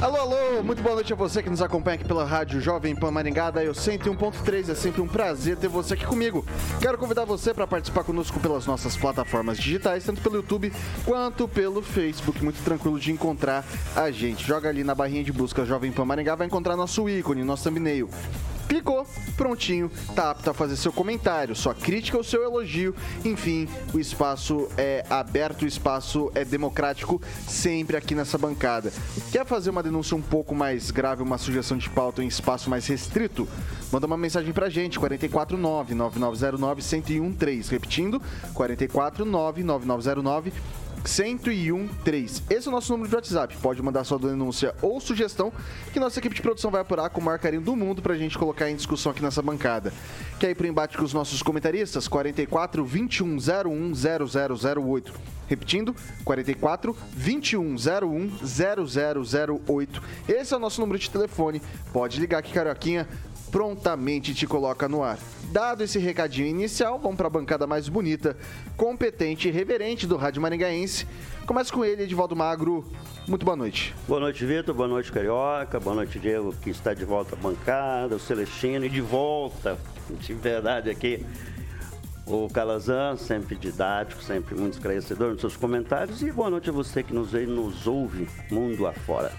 Alô, alô, muito boa noite a você que nos acompanha aqui pela Rádio Jovem Pan Maringá, da eu 101.3. É sempre um prazer ter você aqui comigo. Quero convidar você para participar conosco pelas nossas plataformas digitais, tanto pelo YouTube quanto pelo Facebook. Muito tranquilo de encontrar a gente. Joga ali na barrinha de busca Jovem Pan Maringá, vai encontrar nosso ícone, nosso thumbnail. Clicou, prontinho, tá apto a fazer seu comentário, sua crítica ou seu elogio. Enfim, o espaço é aberto, o espaço é democrático, sempre aqui nessa bancada. Quer fazer uma denúncia um pouco mais grave, uma sugestão de pauta em espaço mais restrito? Manda uma mensagem pra gente, 449-9909-1013. Repetindo, 449-9909 1013. Esse é o nosso número de WhatsApp. Pode mandar sua denúncia ou sugestão que nossa equipe de produção vai apurar com o maior carinho do mundo pra gente colocar em discussão aqui nessa bancada. Quer ir pro embate com os nossos comentaristas? 44 21 01 0008. Repetindo, 44 21 01 0008. Esse é o nosso número de telefone. Pode ligar aqui, Carioquinha prontamente te coloca no ar. Dado esse recadinho inicial, vamos para a bancada mais bonita, competente e reverente do Rádio Maringaense. Começa com ele, Edivaldo Magro. Muito boa noite. Boa noite, Vitor. Boa noite, Carioca. Boa noite, Diego, que está de volta à bancada. O Celestino e de volta, de verdade, aqui. O Calazan, sempre didático, sempre muito esclarecedor nos seus comentários. E boa noite a você que nos nos ouve mundo afora.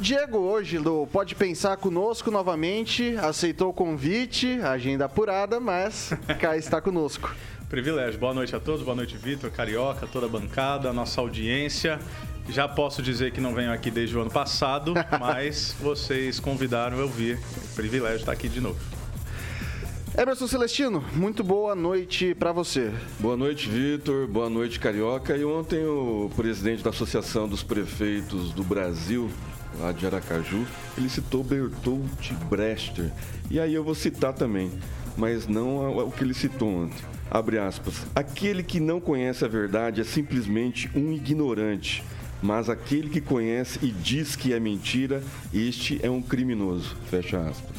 Diego hoje, Lu, pode pensar conosco novamente, aceitou o convite, agenda apurada, mas cá está conosco. Privilégio. Boa noite a todos, boa noite, Vitor, Carioca, toda a bancada, a nossa audiência. Já posso dizer que não venho aqui desde o ano passado, mas vocês convidaram eu vir. Privilégio estar aqui de novo. Emerson Celestino, muito boa noite para você. Boa noite, Vitor. Boa noite, Carioca. E ontem o presidente da Associação dos Prefeitos do Brasil, lá de Aracaju, ele citou Bertolt Brecht. E aí eu vou citar também, mas não o que ele citou ontem. Abre aspas. Aquele que não conhece a verdade é simplesmente um ignorante. Mas aquele que conhece e diz que é mentira, este é um criminoso. Fecha aspas.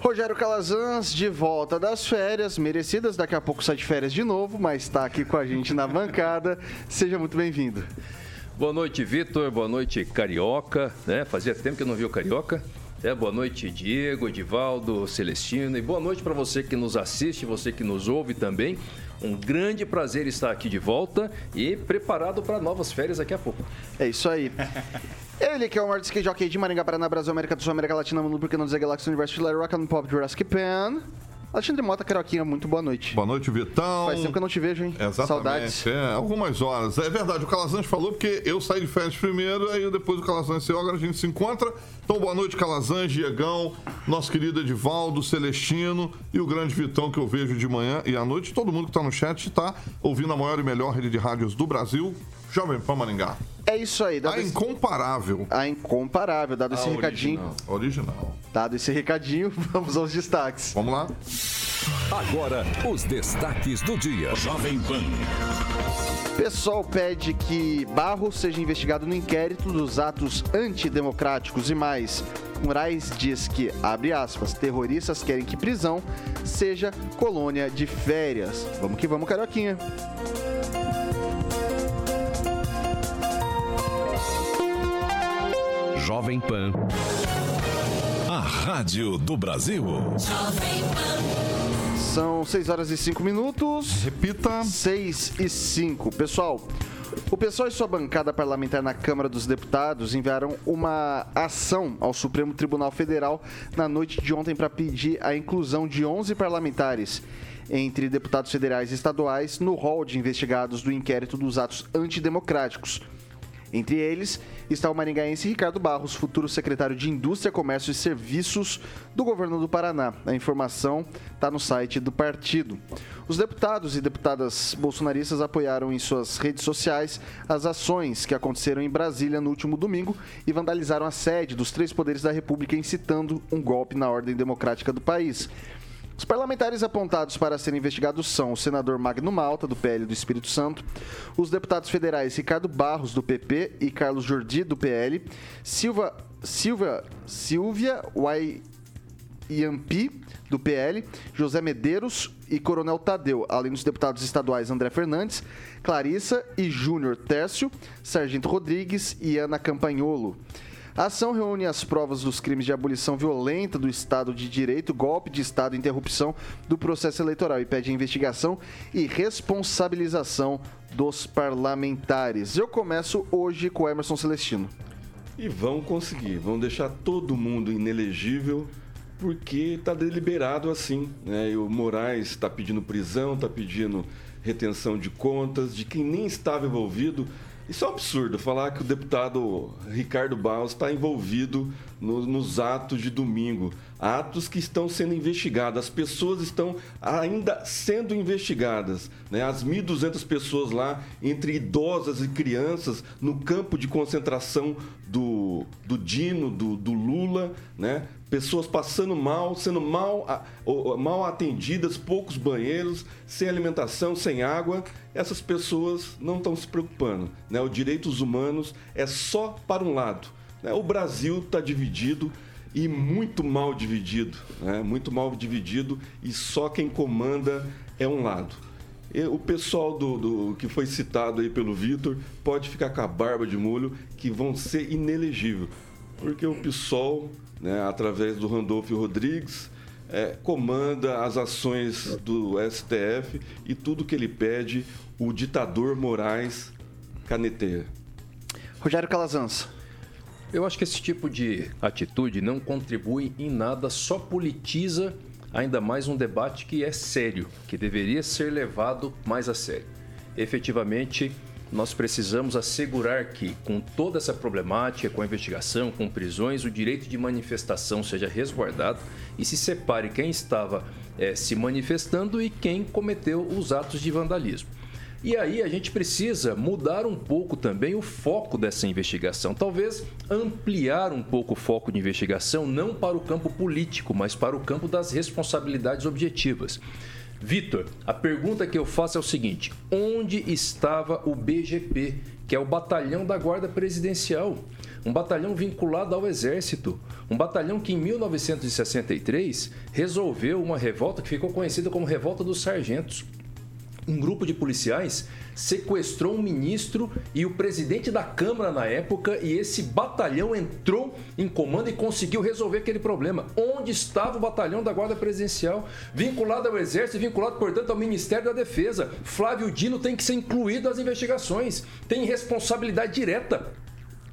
Rogério Calazans, de volta das férias, merecidas. Daqui a pouco sai de férias de novo, mas está aqui com a gente na bancada. Seja muito bem-vindo. Boa noite, Vitor. Boa noite, Carioca. Né? Fazia tempo que eu não vi o Carioca. É, boa noite, Diego, Edivaldo, Celestino. E boa noite para você que nos assiste, você que nos ouve também. Um grande prazer estar aqui de volta e preparado para novas férias daqui a pouco. É isso aí. Ele que é o maior skate jockey de Maringá, Paraná, Brasil, América do Sul, América Latina, Mundo, porque não dizer Galáxia, Universo, Rock and Pop, Jurassic Pan. Alexandre Mota, Caroquinha, muito boa noite. Boa noite, Vitão. Faz tempo que eu não te vejo, hein? Exatamente. Saudades. É, algumas horas. É verdade, o Calazans falou porque eu saí de férias primeiro, aí depois o Calazans saiu, agora a gente se encontra. Então, boa noite, Calazans, Diegão, nosso querido Edivaldo, Celestino e o grande Vitão que eu vejo de manhã e à noite. Todo mundo que está no chat está ouvindo a maior e melhor rede de rádios do Brasil, Jovem Pan Maringá. É isso aí. A esse... incomparável. A incomparável, dado a esse original. recadinho. Original. Dado esse recadinho, vamos aos destaques. Vamos lá. Agora, os destaques do dia. Jovem Pan. Pessoal pede que Barro seja investigado no inquérito dos atos antidemocráticos e mais. Moraes diz que, abre aspas, terroristas querem que prisão seja colônia de férias. Vamos que vamos, Carioquinha. Jovem Pan. A Rádio do Brasil. Jovem Pan. São 6 horas e 5 minutos. Repita. 6 e 5. Pessoal, o pessoal e sua bancada parlamentar na Câmara dos Deputados enviaram uma ação ao Supremo Tribunal Federal na noite de ontem para pedir a inclusão de 11 parlamentares entre deputados federais e estaduais no rol de investigados do inquérito dos atos antidemocráticos. Entre eles está o maringaense Ricardo Barros, futuro secretário de Indústria, Comércio e Serviços do governo do Paraná. A informação está no site do partido. Os deputados e deputadas bolsonaristas apoiaram em suas redes sociais as ações que aconteceram em Brasília no último domingo e vandalizaram a sede dos três poderes da República, incitando um golpe na ordem democrática do país. Os parlamentares apontados para serem investigados são o senador Magno Malta, do PL do Espírito Santo, os deputados federais Ricardo Barros, do PP, e Carlos Jordi, do PL, Silva, Silva, Silvia Waiampi, do PL, José Medeiros e Coronel Tadeu, além dos deputados estaduais André Fernandes, Clarissa e Júnior Tércio, Sargento Rodrigues e Ana Campagnolo. A ação reúne as provas dos crimes de abolição violenta do Estado de Direito, golpe de Estado e interrupção do processo eleitoral e pede investigação e responsabilização dos parlamentares. Eu começo hoje com o Emerson Celestino. E vão conseguir, vão deixar todo mundo inelegível porque está deliberado assim. Né? E o Moraes está pedindo prisão, está pedindo retenção de contas de quem nem estava envolvido. Isso é um absurdo, falar que o deputado Ricardo Barros está envolvido no, nos atos de domingo. Atos que estão sendo investigados, as pessoas estão ainda sendo investigadas. Né? As 1.200 pessoas lá, entre idosas e crianças, no campo de concentração do, do Dino, do, do Lula, né? Pessoas passando mal, sendo mal, mal atendidas, poucos banheiros, sem alimentação, sem água. Essas pessoas não estão se preocupando. Né? Os direitos humanos é só para um lado. Né? O Brasil está dividido e muito mal dividido, né? muito mal dividido e só quem comanda é um lado. O pessoal do, do, que foi citado aí pelo Vitor pode ficar com a barba de molho que vão ser inelegíveis, porque o PSOL né, através do Randolfo Rodrigues, é, comanda as ações do STF e tudo que ele pede, o ditador Moraes caneteia. Rogério Calazans. Eu acho que esse tipo de atitude não contribui em nada, só politiza ainda mais um debate que é sério, que deveria ser levado mais a sério. Efetivamente, nós precisamos assegurar que, com toda essa problemática, com a investigação, com prisões, o direito de manifestação seja resguardado e se separe quem estava é, se manifestando e quem cometeu os atos de vandalismo. E aí a gente precisa mudar um pouco também o foco dessa investigação. Talvez ampliar um pouco o foco de investigação, não para o campo político, mas para o campo das responsabilidades objetivas. Vitor, a pergunta que eu faço é o seguinte: onde estava o BGP, que é o Batalhão da Guarda Presidencial? Um batalhão vinculado ao Exército. Um batalhão que em 1963 resolveu uma revolta que ficou conhecida como Revolta dos Sargentos. Um grupo de policiais sequestrou um ministro e o presidente da Câmara na época, e esse batalhão entrou em comando e conseguiu resolver aquele problema. Onde estava o batalhão da Guarda Presidencial? Vinculado ao Exército e vinculado, portanto, ao Ministério da Defesa. Flávio Dino tem que ser incluído nas investigações, tem responsabilidade direta.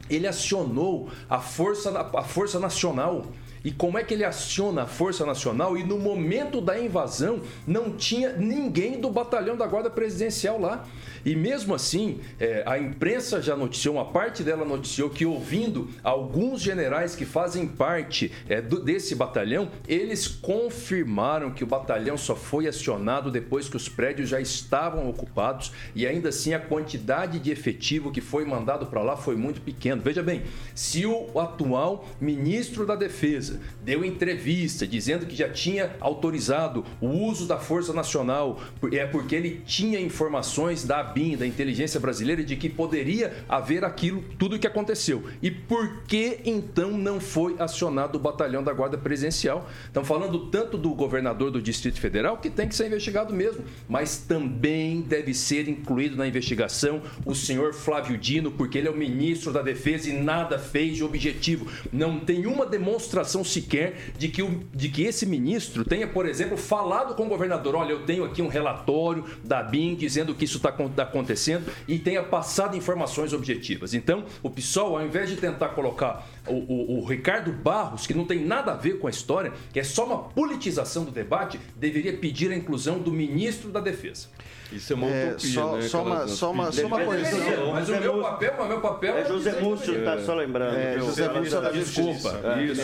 Ele acionou a Força, a força Nacional e como é que ele aciona a Força Nacional e no momento da invasão não tinha ninguém do batalhão da Guarda Presidencial lá. E mesmo assim, é, a imprensa já noticiou, uma parte dela noticiou que ouvindo alguns generais que fazem parte é, do, desse batalhão, eles confirmaram que o batalhão só foi acionado depois que os prédios já estavam ocupados e ainda assim a quantidade de efetivo que foi mandado para lá foi muito pequena. Veja bem, se o atual ministro da Defesa deu entrevista dizendo que já tinha autorizado o uso da Força Nacional, é porque ele tinha informações da BIM, da inteligência brasileira, de que poderia haver aquilo, tudo o que aconteceu. E por que então não foi acionado o batalhão da Guarda Presidencial? Estamos falando tanto do governador do Distrito Federal, que tem que ser investigado mesmo, mas também deve ser incluído na investigação o senhor Flávio Dino, porque ele é o ministro da Defesa e nada fez de objetivo. Não tem uma demonstração sequer de que, o, de que esse ministro tenha, por exemplo, falado com o governador: olha, eu tenho aqui um relatório da BIM dizendo que isso está tá acontecendo e tenha passado informações objetivas. Então, o PSOL, ao invés de tentar colocar o, o, o, Ricardo Barros, que não tem nada a ver com a história, que é só uma politização do debate, deveria pedir a inclusão do ministro da Defesa. Isso é uma é, utopia, só, né? Só uma, só uma, só uma coisa. Mas o meu papel, o meu papel é José Múcio, tá só lembrando. É, José Múcio da Desculpa. Isso,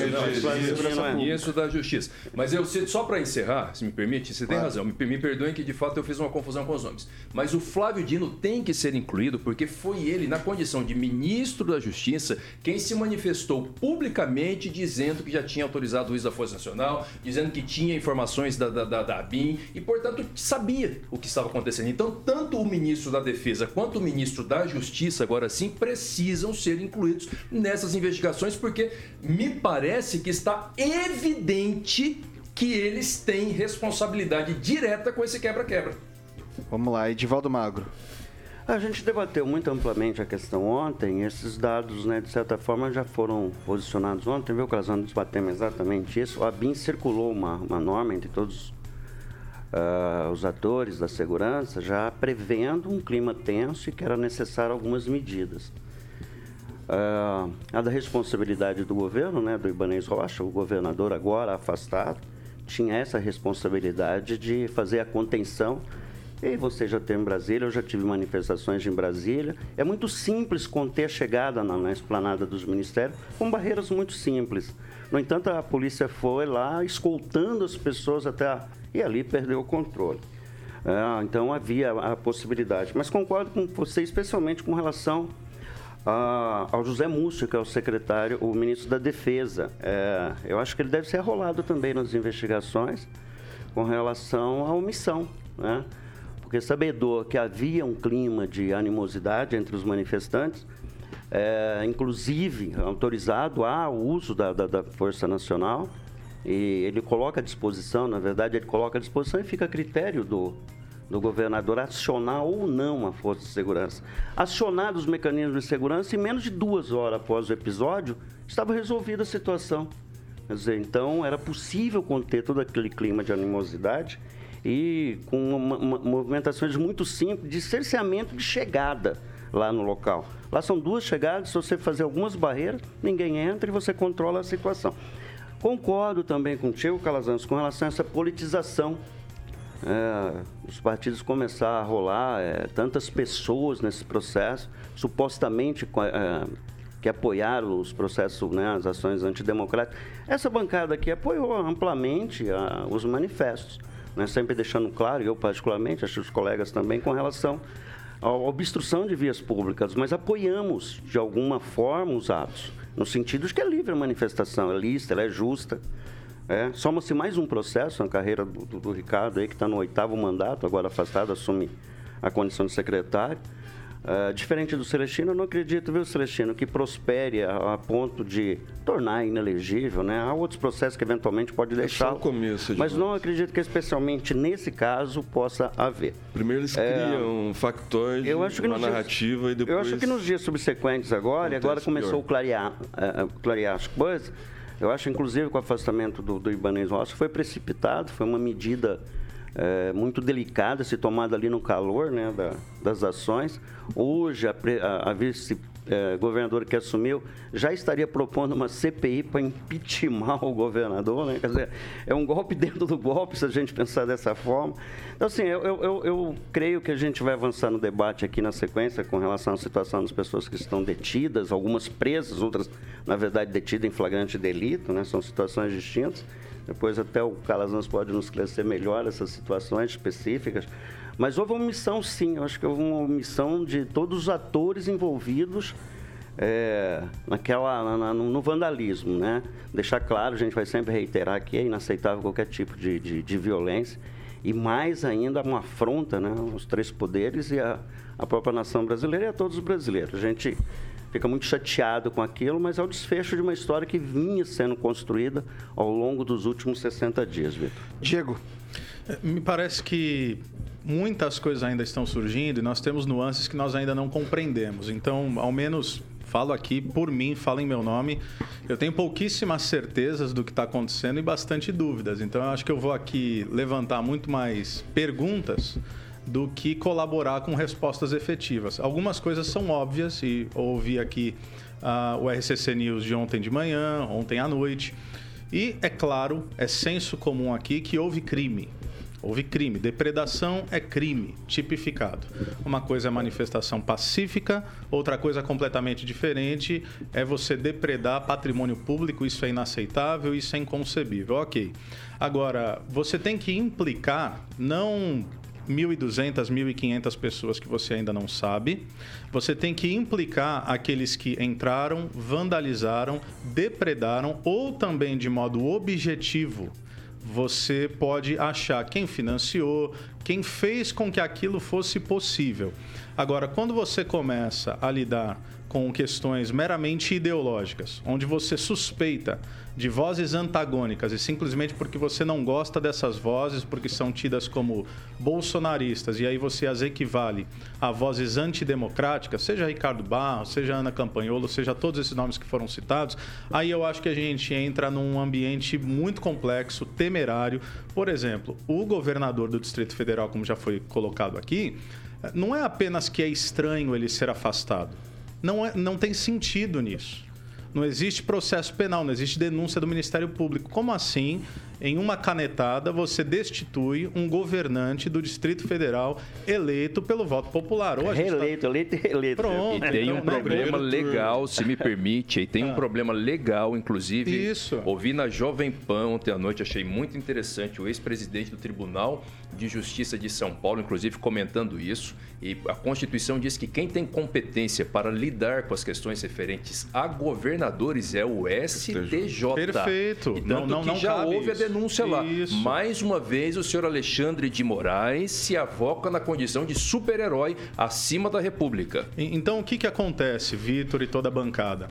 isso da Justiça. Mas eu só para encerrar, se me permite, você tem razão. Me, me perdoem que de fato eu fiz uma confusão com os nomes. Mas o Flávio Dino tem que ser incluído porque foi ele, na condição de ministro da Justiça, quem se manifestou publicamente dizendo que já tinha autorizado o juiz da Força Nacional, dizendo que tinha informações da, da, da, da ABIN e, portanto, sabia o que estava acontecendo. Então, tanto o ministro da Defesa quanto o ministro da Justiça, agora sim, precisam ser incluídos nessas investigações, porque me parece que está evidente que eles têm responsabilidade direta com esse quebra-quebra. Vamos lá, Edivaldo Magro. A gente debateu muito amplamente a questão ontem. Esses dados, né, de certa forma, já foram posicionados ontem, viu, Casando? Debatemos exatamente isso. A BIM circulou uma, uma norma entre todos uh, os atores da segurança já prevendo um clima tenso e que era necessário algumas medidas. Uh, a da responsabilidade do governo, né, do Ibanez Rocha, o governador agora afastado, tinha essa responsabilidade de fazer a contenção. E você já tem em Brasília, eu já tive manifestações em Brasília. É muito simples conter a chegada na, na esplanada dos ministérios com barreiras muito simples. No entanto, a polícia foi lá escoltando as pessoas até a e ali perdeu o controle. É, então havia a possibilidade. Mas concordo com você, especialmente com relação a, ao José Múcio, que é o secretário, o ministro da Defesa. É, eu acho que ele deve ser arrolado também nas investigações com relação à omissão, né? Porque sabedor que havia um clima de animosidade entre os manifestantes, é, inclusive autorizado ao uso da, da, da Força Nacional, e ele coloca à disposição, na verdade, ele coloca à disposição e fica a critério do, do governador acionar ou não a Força de Segurança. Acionados os mecanismos de segurança, em menos de duas horas após o episódio, estava resolvida a situação. Quer dizer, então era possível conter todo aquele clima de animosidade e com uma, uma, movimentações muito simples de cerceamento de chegada lá no local. Lá são duas chegadas, se você fazer algumas barreiras, ninguém entra e você controla a situação. Concordo também contigo, Calazans, com relação a essa politização. É, os partidos começaram a rolar é, tantas pessoas nesse processo, supostamente é, que apoiaram os processos, né, as ações antidemocráticas. Essa bancada aqui apoiou amplamente a, os manifestos, né, sempre deixando claro, eu particularmente, acho que os colegas também, com relação à obstrução de vias públicas, mas apoiamos de alguma forma os atos no sentido de que é livre a manifestação, é lícita, ela é justa. É. Soma-se mais um processo na carreira do, do, do Ricardo, aí, que está no oitavo mandato, agora afastado, assume a condição de secretário. Uh, diferente do Celestino, eu não acredito, viu, Celestino, que prospere a, a ponto de tornar inelegível, né? Há outros processos que eventualmente pode deixar. É começo, mas não acredito que especialmente nesse caso possa haver. Primeiro eles é, criam um factoide, eu acho que uma narrativa dias, e depois. Eu acho que nos dias subsequentes agora, e agora começou pior. a clarear, uh, clarear as coisas. Eu acho, inclusive, que o afastamento do, do Ibanez Rossi foi precipitado, foi uma medida é, muito delicada, se tomada ali no calor né, da, das ações. Hoje, a, a, a vice é, que assumiu já estaria propondo uma CPI para impeachment o governador, né? Quer dizer, é um golpe dentro do golpe, se a gente pensar dessa forma. Então, assim, eu, eu, eu creio que a gente vai avançar no debate aqui na sequência com relação à situação das pessoas que estão detidas, algumas presas, outras, na verdade, detidas em flagrante delito, né? São situações distintas. Depois até o Calazans pode nos esclarecer melhor essas situações específicas. Mas houve uma missão, sim. Eu acho que houve uma missão de todos os atores envolvidos é, naquela, na, no vandalismo, né? Deixar claro, a gente vai sempre reiterar que é inaceitável qualquer tipo de, de, de violência e mais ainda uma afronta né, aos três poderes e a, a própria nação brasileira e a todos os brasileiros. A gente fica muito chateado com aquilo, mas é o desfecho de uma história que vinha sendo construída ao longo dos últimos 60 dias, Vitor. Diego. É, me parece que muitas coisas ainda estão surgindo e nós temos nuances que nós ainda não compreendemos. Então, ao menos falo aqui por mim, falo em meu nome. Eu tenho pouquíssimas certezas do que está acontecendo e bastante dúvidas. Então, eu acho que eu vou aqui levantar muito mais perguntas do que colaborar com respostas efetivas. Algumas coisas são óbvias e ouvi aqui ah, o RCC News de ontem de manhã, ontem à noite. E, é claro, é senso comum aqui que houve crime. Houve crime. Depredação é crime, tipificado. Uma coisa é manifestação pacífica, outra coisa completamente diferente é você depredar patrimônio público. Isso é inaceitável, isso é inconcebível. Ok. Agora, você tem que implicar, não 1.200, 1.500 pessoas que você ainda não sabe. Você tem que implicar aqueles que entraram, vandalizaram, depredaram ou também de modo objetivo você pode achar quem financiou, quem fez com que aquilo fosse possível. Agora, quando você começa a lidar com questões meramente ideológicas, onde você suspeita de vozes antagônicas e simplesmente porque você não gosta dessas vozes, porque são tidas como bolsonaristas, e aí você as equivale a vozes antidemocráticas, seja Ricardo Barros, seja Ana Campanholo, seja todos esses nomes que foram citados, aí eu acho que a gente entra num ambiente muito complexo, temerário. Por exemplo, o governador do Distrito Federal, como já foi colocado aqui, não é apenas que é estranho ele ser afastado não, é, não tem sentido nisso. Não existe processo penal, não existe denúncia do Ministério Público. Como assim em uma canetada, você destitui um governante do Distrito Federal eleito pelo voto popular. Ou Reeleito, tá... eleito e reeleito. Pronto. E tem então, um né? problema legal, se me permite, e tem um ah. problema legal, inclusive. Isso. Ouvi na Jovem Pan ontem à noite, achei muito interessante o ex-presidente do Tribunal de Justiça de São Paulo, inclusive, comentando isso. E a Constituição diz que quem tem competência para lidar com as questões referentes a governadores é o STJ. Perfeito. E tanto não, não, que já houve isso. a denúncia lá. Isso. Mais uma vez, o senhor Alexandre de Moraes se avoca na condição de super-herói acima da República. Então, o que, que acontece, Vitor e toda a bancada?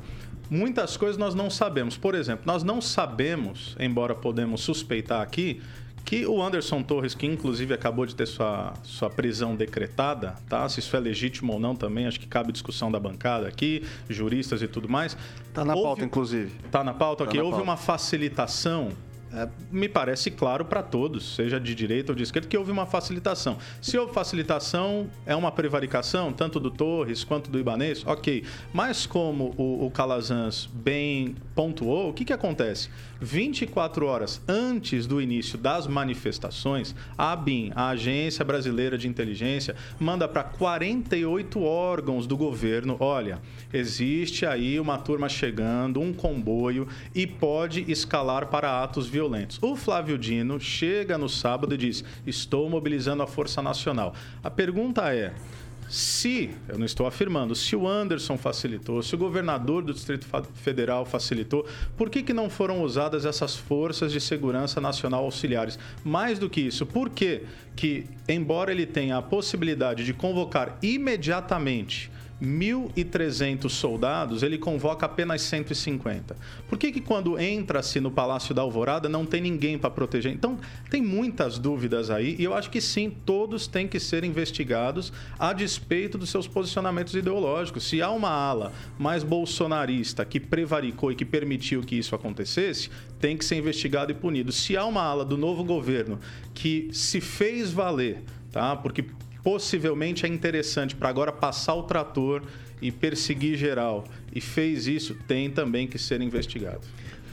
Muitas coisas nós não sabemos. Por exemplo, nós não sabemos, embora podemos suspeitar aqui, que o Anderson Torres, que inclusive acabou de ter sua, sua prisão decretada, tá? Se isso é legítimo ou não também, acho que cabe discussão da bancada aqui, juristas e tudo mais. Tá na houve, pauta, inclusive. Tá na pauta, tá ok. Na houve pauta. uma facilitação é, me parece claro para todos, seja de direita ou de esquerda, que houve uma facilitação. Se houve facilitação, é uma prevaricação, tanto do Torres quanto do Ibanês, ok. Mas como o, o Calazans bem pontuou, o que, que acontece? 24 horas antes do início das manifestações, a ABIN, a Agência Brasileira de Inteligência, manda para 48 órgãos do governo: olha, existe aí uma turma chegando, um comboio e pode escalar para atos violentos. O Flávio Dino chega no sábado e diz: estou mobilizando a Força Nacional. A pergunta é. Se, eu não estou afirmando, se o Anderson facilitou, se o governador do Distrito Federal facilitou, por que, que não foram usadas essas forças de segurança nacional auxiliares? Mais do que isso, por que, que embora ele tenha a possibilidade de convocar imediatamente 1.300 soldados, ele convoca apenas 150. Por que, que quando entra-se no Palácio da Alvorada não tem ninguém para proteger? Então, tem muitas dúvidas aí e eu acho que sim, todos têm que ser investigados a despeito dos seus posicionamentos ideológicos. Se há uma ala mais bolsonarista que prevaricou e que permitiu que isso acontecesse, tem que ser investigado e punido. Se há uma ala do novo governo que se fez valer, tá? Porque possivelmente é interessante para agora passar o trator e perseguir geral e fez isso, tem também que ser investigado.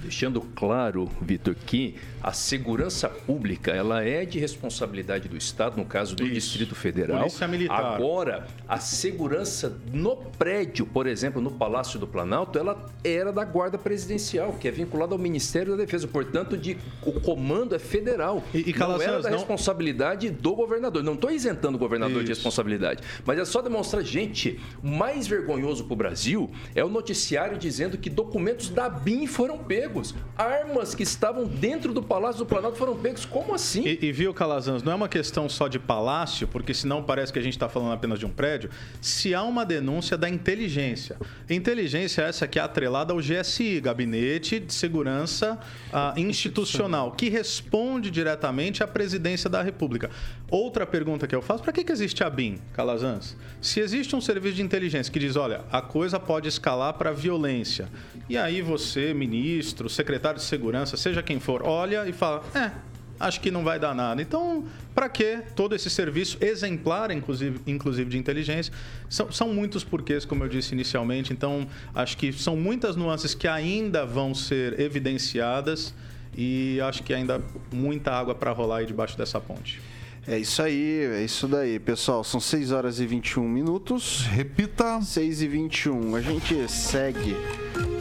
Deixando claro, Vitor, que a segurança pública ela é de responsabilidade do Estado, no caso do Isso. Distrito Federal. Polícia Militar. Agora, a segurança no prédio, por exemplo, no Palácio do Planalto, ela era da Guarda Presidencial, que é vinculada ao Ministério da Defesa. Portanto, de, o comando é federal. E, e não era da não... responsabilidade do governador. Não estou isentando o governador Isso. de responsabilidade. Mas é só demonstrar, gente, o mais vergonhoso para o Brasil é o noticiário dizendo que documentos da BIM foram pegos pegos. Armas que estavam dentro do Palácio do Planalto foram pegos. Como assim? E, e viu, Calazans, não é uma questão só de palácio, porque senão parece que a gente está falando apenas de um prédio. Se há uma denúncia da inteligência. Inteligência essa que é atrelada ao GSI, Gabinete de Segurança uh, Institucional, que responde diretamente à presidência da República. Outra pergunta que eu faço, para que, que existe a BIM, Calazans? Se existe um serviço de inteligência que diz, olha, a coisa pode escalar para violência, e aí você, ministro, secretário de segurança, seja quem for, olha e fala: é, acho que não vai dar nada. Então, para que todo esse serviço exemplar, inclusive, inclusive de inteligência? São, são muitos porquês, como eu disse inicialmente. Então, acho que são muitas nuances que ainda vão ser evidenciadas e acho que ainda muita água para rolar aí debaixo dessa ponte. É isso aí, é isso daí, pessoal. São 6 horas e 21 minutos. Repita. 6 e 21. A gente segue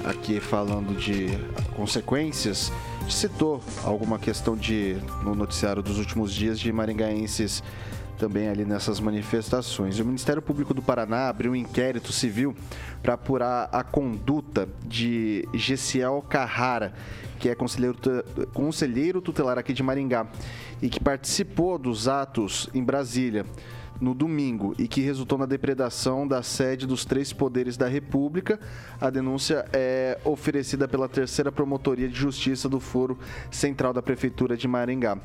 aqui falando de consequências. A gente citou alguma questão de no noticiário dos últimos dias de maringaenses também ali nessas manifestações. O Ministério Público do Paraná abriu um inquérito civil para apurar a conduta de Gessiel Carrara, que é conselheiro, conselheiro tutelar aqui de Maringá e que participou dos atos em Brasília no domingo e que resultou na depredação da sede dos três poderes da República. A denúncia é oferecida pela terceira Promotoria de Justiça do Foro Central da Prefeitura de Maringá.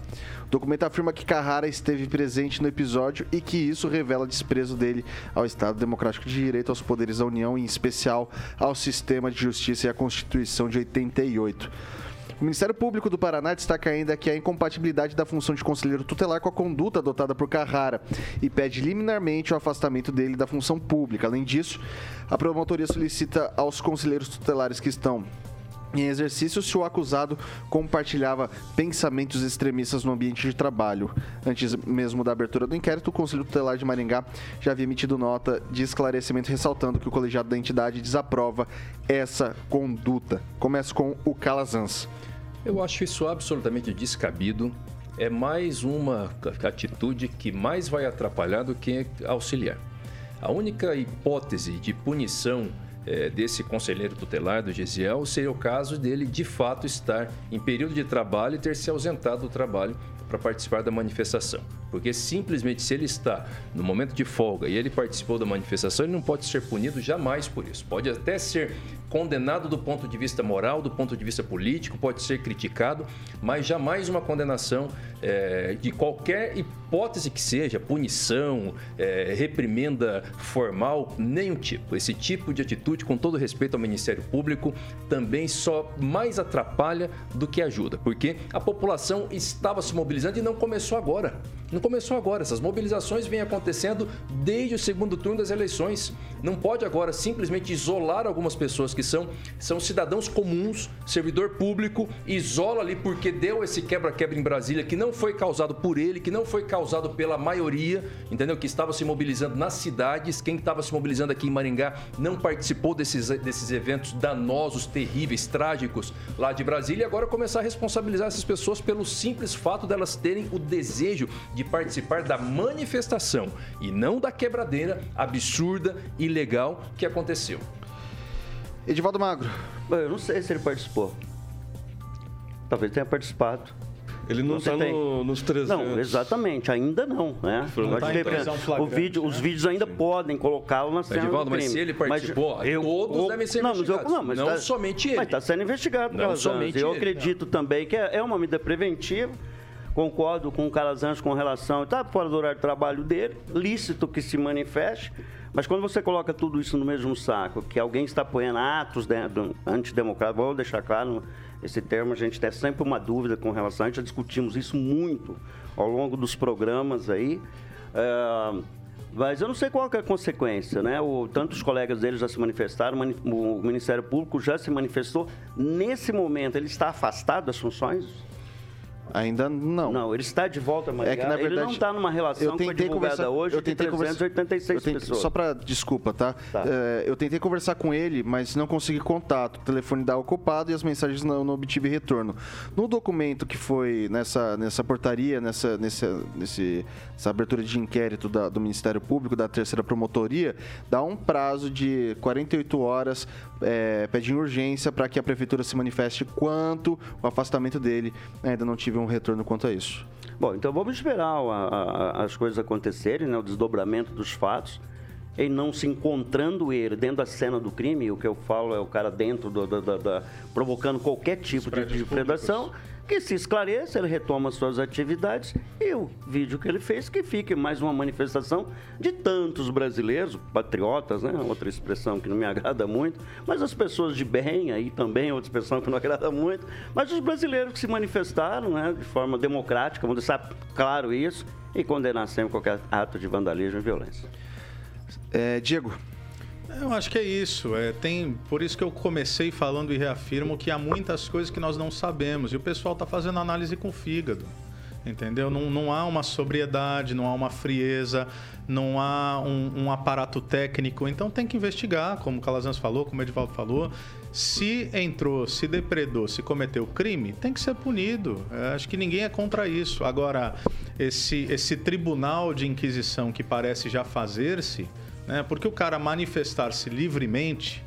O documento afirma que Carrara esteve presente no episódio e que isso revela desprezo dele ao Estado Democrático de Direito, aos poderes da União em especial, ao sistema de justiça e à Constituição de 88. O Ministério Público do Paraná destaca ainda que a incompatibilidade da função de conselheiro tutelar com a conduta adotada por Carrara e pede liminarmente o afastamento dele da função pública. Além disso, a promotoria solicita aos conselheiros tutelares que estão em exercício se o acusado compartilhava pensamentos extremistas no ambiente de trabalho. Antes mesmo da abertura do inquérito, o Conselho Tutelar de Maringá já havia emitido nota de esclarecimento ressaltando que o colegiado da entidade desaprova essa conduta. Começa com o Calazans. Eu acho isso absolutamente descabido. É mais uma atitude que mais vai atrapalhar do que auxiliar. A única hipótese de punição é, desse conselheiro tutelar do Gesiel seria o caso dele de fato estar em período de trabalho e ter se ausentado do trabalho para participar da manifestação. Porque simplesmente se ele está no momento de folga e ele participou da manifestação, ele não pode ser punido jamais por isso. Pode até ser condenado do ponto de vista moral, do ponto de vista político, pode ser criticado, mas jamais uma condenação é, de qualquer hipótese que seja, punição, é, reprimenda formal, nenhum tipo. Esse tipo de atitude, com todo respeito ao Ministério Público, também só mais atrapalha do que ajuda, porque a população estava se mobilizando e não começou agora. Não começou agora. Essas mobilizações vêm acontecendo desde o segundo turno das eleições. Não pode agora simplesmente isolar algumas pessoas que são, são cidadãos comuns, servidor público, isola ali porque deu esse quebra-quebra em Brasília que não foi causado por ele, que não foi causado pela maioria, entendeu? Que estava se mobilizando nas cidades. Quem estava se mobilizando aqui em Maringá não participou desses, desses eventos danosos, terríveis, trágicos lá de Brasília. E agora começar a responsabilizar essas pessoas pelo simples fato delas terem o desejo de participar da manifestação e não da quebradeira absurda, ilegal que aconteceu. Edivaldo Magro. Eu não sei se ele participou. Talvez tenha participado. Ele não está no, nos 300. Não, exatamente, ainda não, né? Não tá o vídeo, os vídeos ainda Sim. podem colocá-lo na cena Edivaldo, mas se ele participou, mas eu, todos devem ser não, investigados. Não, mas não tá, somente ele. Mas está sendo investigado. Não somente eu ele. acredito não. também que é, é uma medida preventiva concordo com o Calazans com relação, está fora do horário de trabalho dele, lícito que se manifeste, mas quando você coloca tudo isso no mesmo saco, que alguém está apoiando atos antidemocráticos, vou deixar claro esse termo, a gente tem sempre uma dúvida com relação, a gente já discutimos isso muito ao longo dos programas aí, é, mas eu não sei qual é a consequência, né? O, tantos colegas dele já se manifestaram, o Ministério Público já se manifestou. Nesse momento, ele está afastado das funções? Ainda não. Não, ele está de volta a É que, na verdade, ele não está numa relação eu tentei com a conversar, hoje eu tentei de 386 eu tentei, pessoas. Só para, desculpa, tá? tá. É, eu tentei conversar com ele, mas não consegui contato. O telefone da ocupado e as mensagens não, não, obtive retorno. No documento que foi nessa, nessa portaria, nessa, nessa, nesse, nessa abertura de inquérito da, do Ministério Público, da terceira promotoria, dá um prazo de 48 horas, é, pede em urgência para que a prefeitura se manifeste quanto o afastamento dele. Ainda não tive um retorno quanto a isso. Bom, então vamos esperar a, a, as coisas acontecerem, né, o desdobramento dos fatos. e não se encontrando ele dentro da cena do crime, o que eu falo é o cara dentro do, do, do, da, provocando qualquer tipo de, de predação, que se esclareça, ele retoma suas atividades e o vídeo que ele fez que fique mais uma manifestação de tantos brasileiros, patriotas, né? Outra expressão que não me agrada muito, mas as pessoas de bem aí também, outra expressão que não agrada muito, mas os brasileiros que se manifestaram, né, de forma democrática, vamos deixar claro isso e condenar sempre qualquer ato de vandalismo e violência. É, Diego. Eu acho que é isso. É, tem, por isso que eu comecei falando e reafirmo que há muitas coisas que nós não sabemos. E o pessoal está fazendo análise com o fígado. Entendeu? Não, não há uma sobriedade, não há uma frieza, não há um, um aparato técnico. Então tem que investigar, como o Calazans falou, como o Edivaldo falou. Se entrou, se depredou, se cometeu crime, tem que ser punido. É, acho que ninguém é contra isso. Agora, esse, esse tribunal de inquisição que parece já fazer-se né? Porque o cara manifestar-se livremente,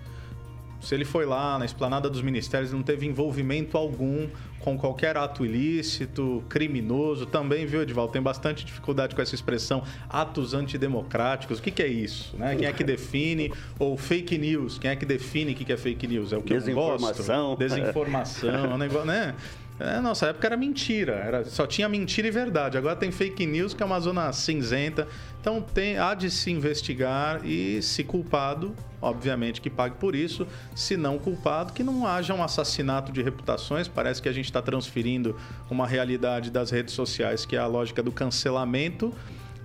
se ele foi lá na esplanada dos ministérios e não teve envolvimento algum com qualquer ato ilícito, criminoso, também, viu, Edvaldo? Tem bastante dificuldade com essa expressão atos antidemocráticos. O que, que é isso? Né? Quem é que define? Ou fake news, quem é que define o que, que é fake news? É o que eu gosto? Desinformação. Desinformação, é um negócio, né? É, nossa época era mentira, era, só tinha mentira e verdade. Agora tem fake news, que é uma zona cinzenta. Então tem, há de se investigar e, se culpado, obviamente que pague por isso. Se não culpado, que não haja um assassinato de reputações. Parece que a gente está transferindo uma realidade das redes sociais, que é a lógica do cancelamento,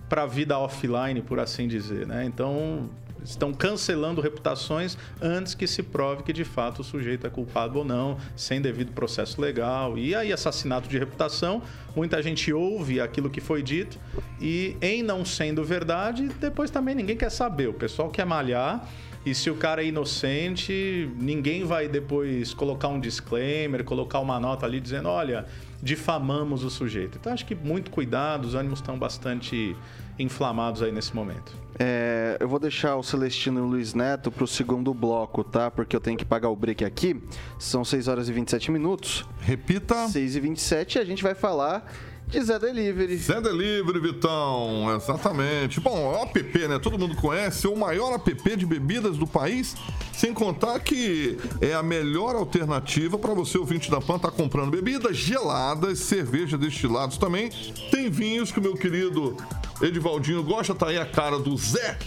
para a vida offline, por assim dizer. Né? Então estão cancelando reputações antes que se prove que de fato o sujeito é culpado ou não, sem devido processo legal. E aí, assassinato de reputação, muita gente ouve aquilo que foi dito e, em não sendo verdade, depois também ninguém quer saber. O pessoal quer malhar. E se o cara é inocente, ninguém vai depois colocar um disclaimer, colocar uma nota ali dizendo: olha, difamamos o sujeito. Então acho que muito cuidado, os ânimos estão bastante inflamados aí nesse momento. É, eu vou deixar o Celestino e o Luiz Neto para o segundo bloco, tá? Porque eu tenho que pagar o break aqui. São 6 horas e 27 minutos. Repita. 6 e 27 e a gente vai falar de Zé Delivery. Zé Delivery, Vitão, exatamente. Bom, o app, né? Todo mundo conhece, é o maior app de bebidas do país, sem contar que é a melhor alternativa para você, ouvinte da PAN, tá comprando bebidas geladas, cerveja destilados também. Tem vinhos que o meu querido Edivaldinho gosta, tá aí a cara do Zé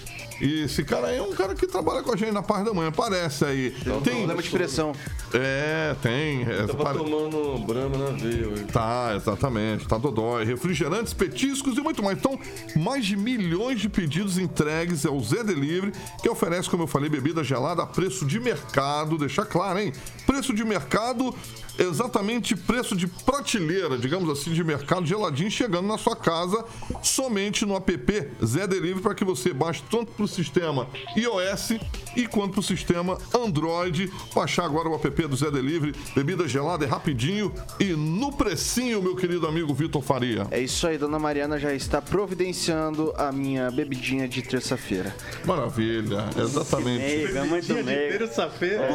e esse cara aí é um cara que trabalha com a gente na parte da manhã, parece aí. Tem, tem problema de pressão. É, tem. É, Tava pare... tomando brama na veia hoje. Tá, exatamente. Tá dodói. Refrigerantes, petiscos e muito mais. Então, mais de milhões de pedidos entregues ao Zé Delivery, que oferece, como eu falei, bebida gelada a preço de mercado. Deixar claro, hein? Preço de mercado exatamente preço de prateleira, digamos assim, de mercado geladinho chegando na sua casa somente no app Zé Delivery para que você baixe tanto para o sistema iOS e quanto para o sistema Android. Baixar agora o app do Zé Delivery, bebida gelada é rapidinho e no precinho, meu querido amigo Vitor Faria. É isso aí, dona Mariana já está providenciando a minha bebidinha de terça-feira. Maravilha, exatamente. Meiga, muito meiga. Terça-feira.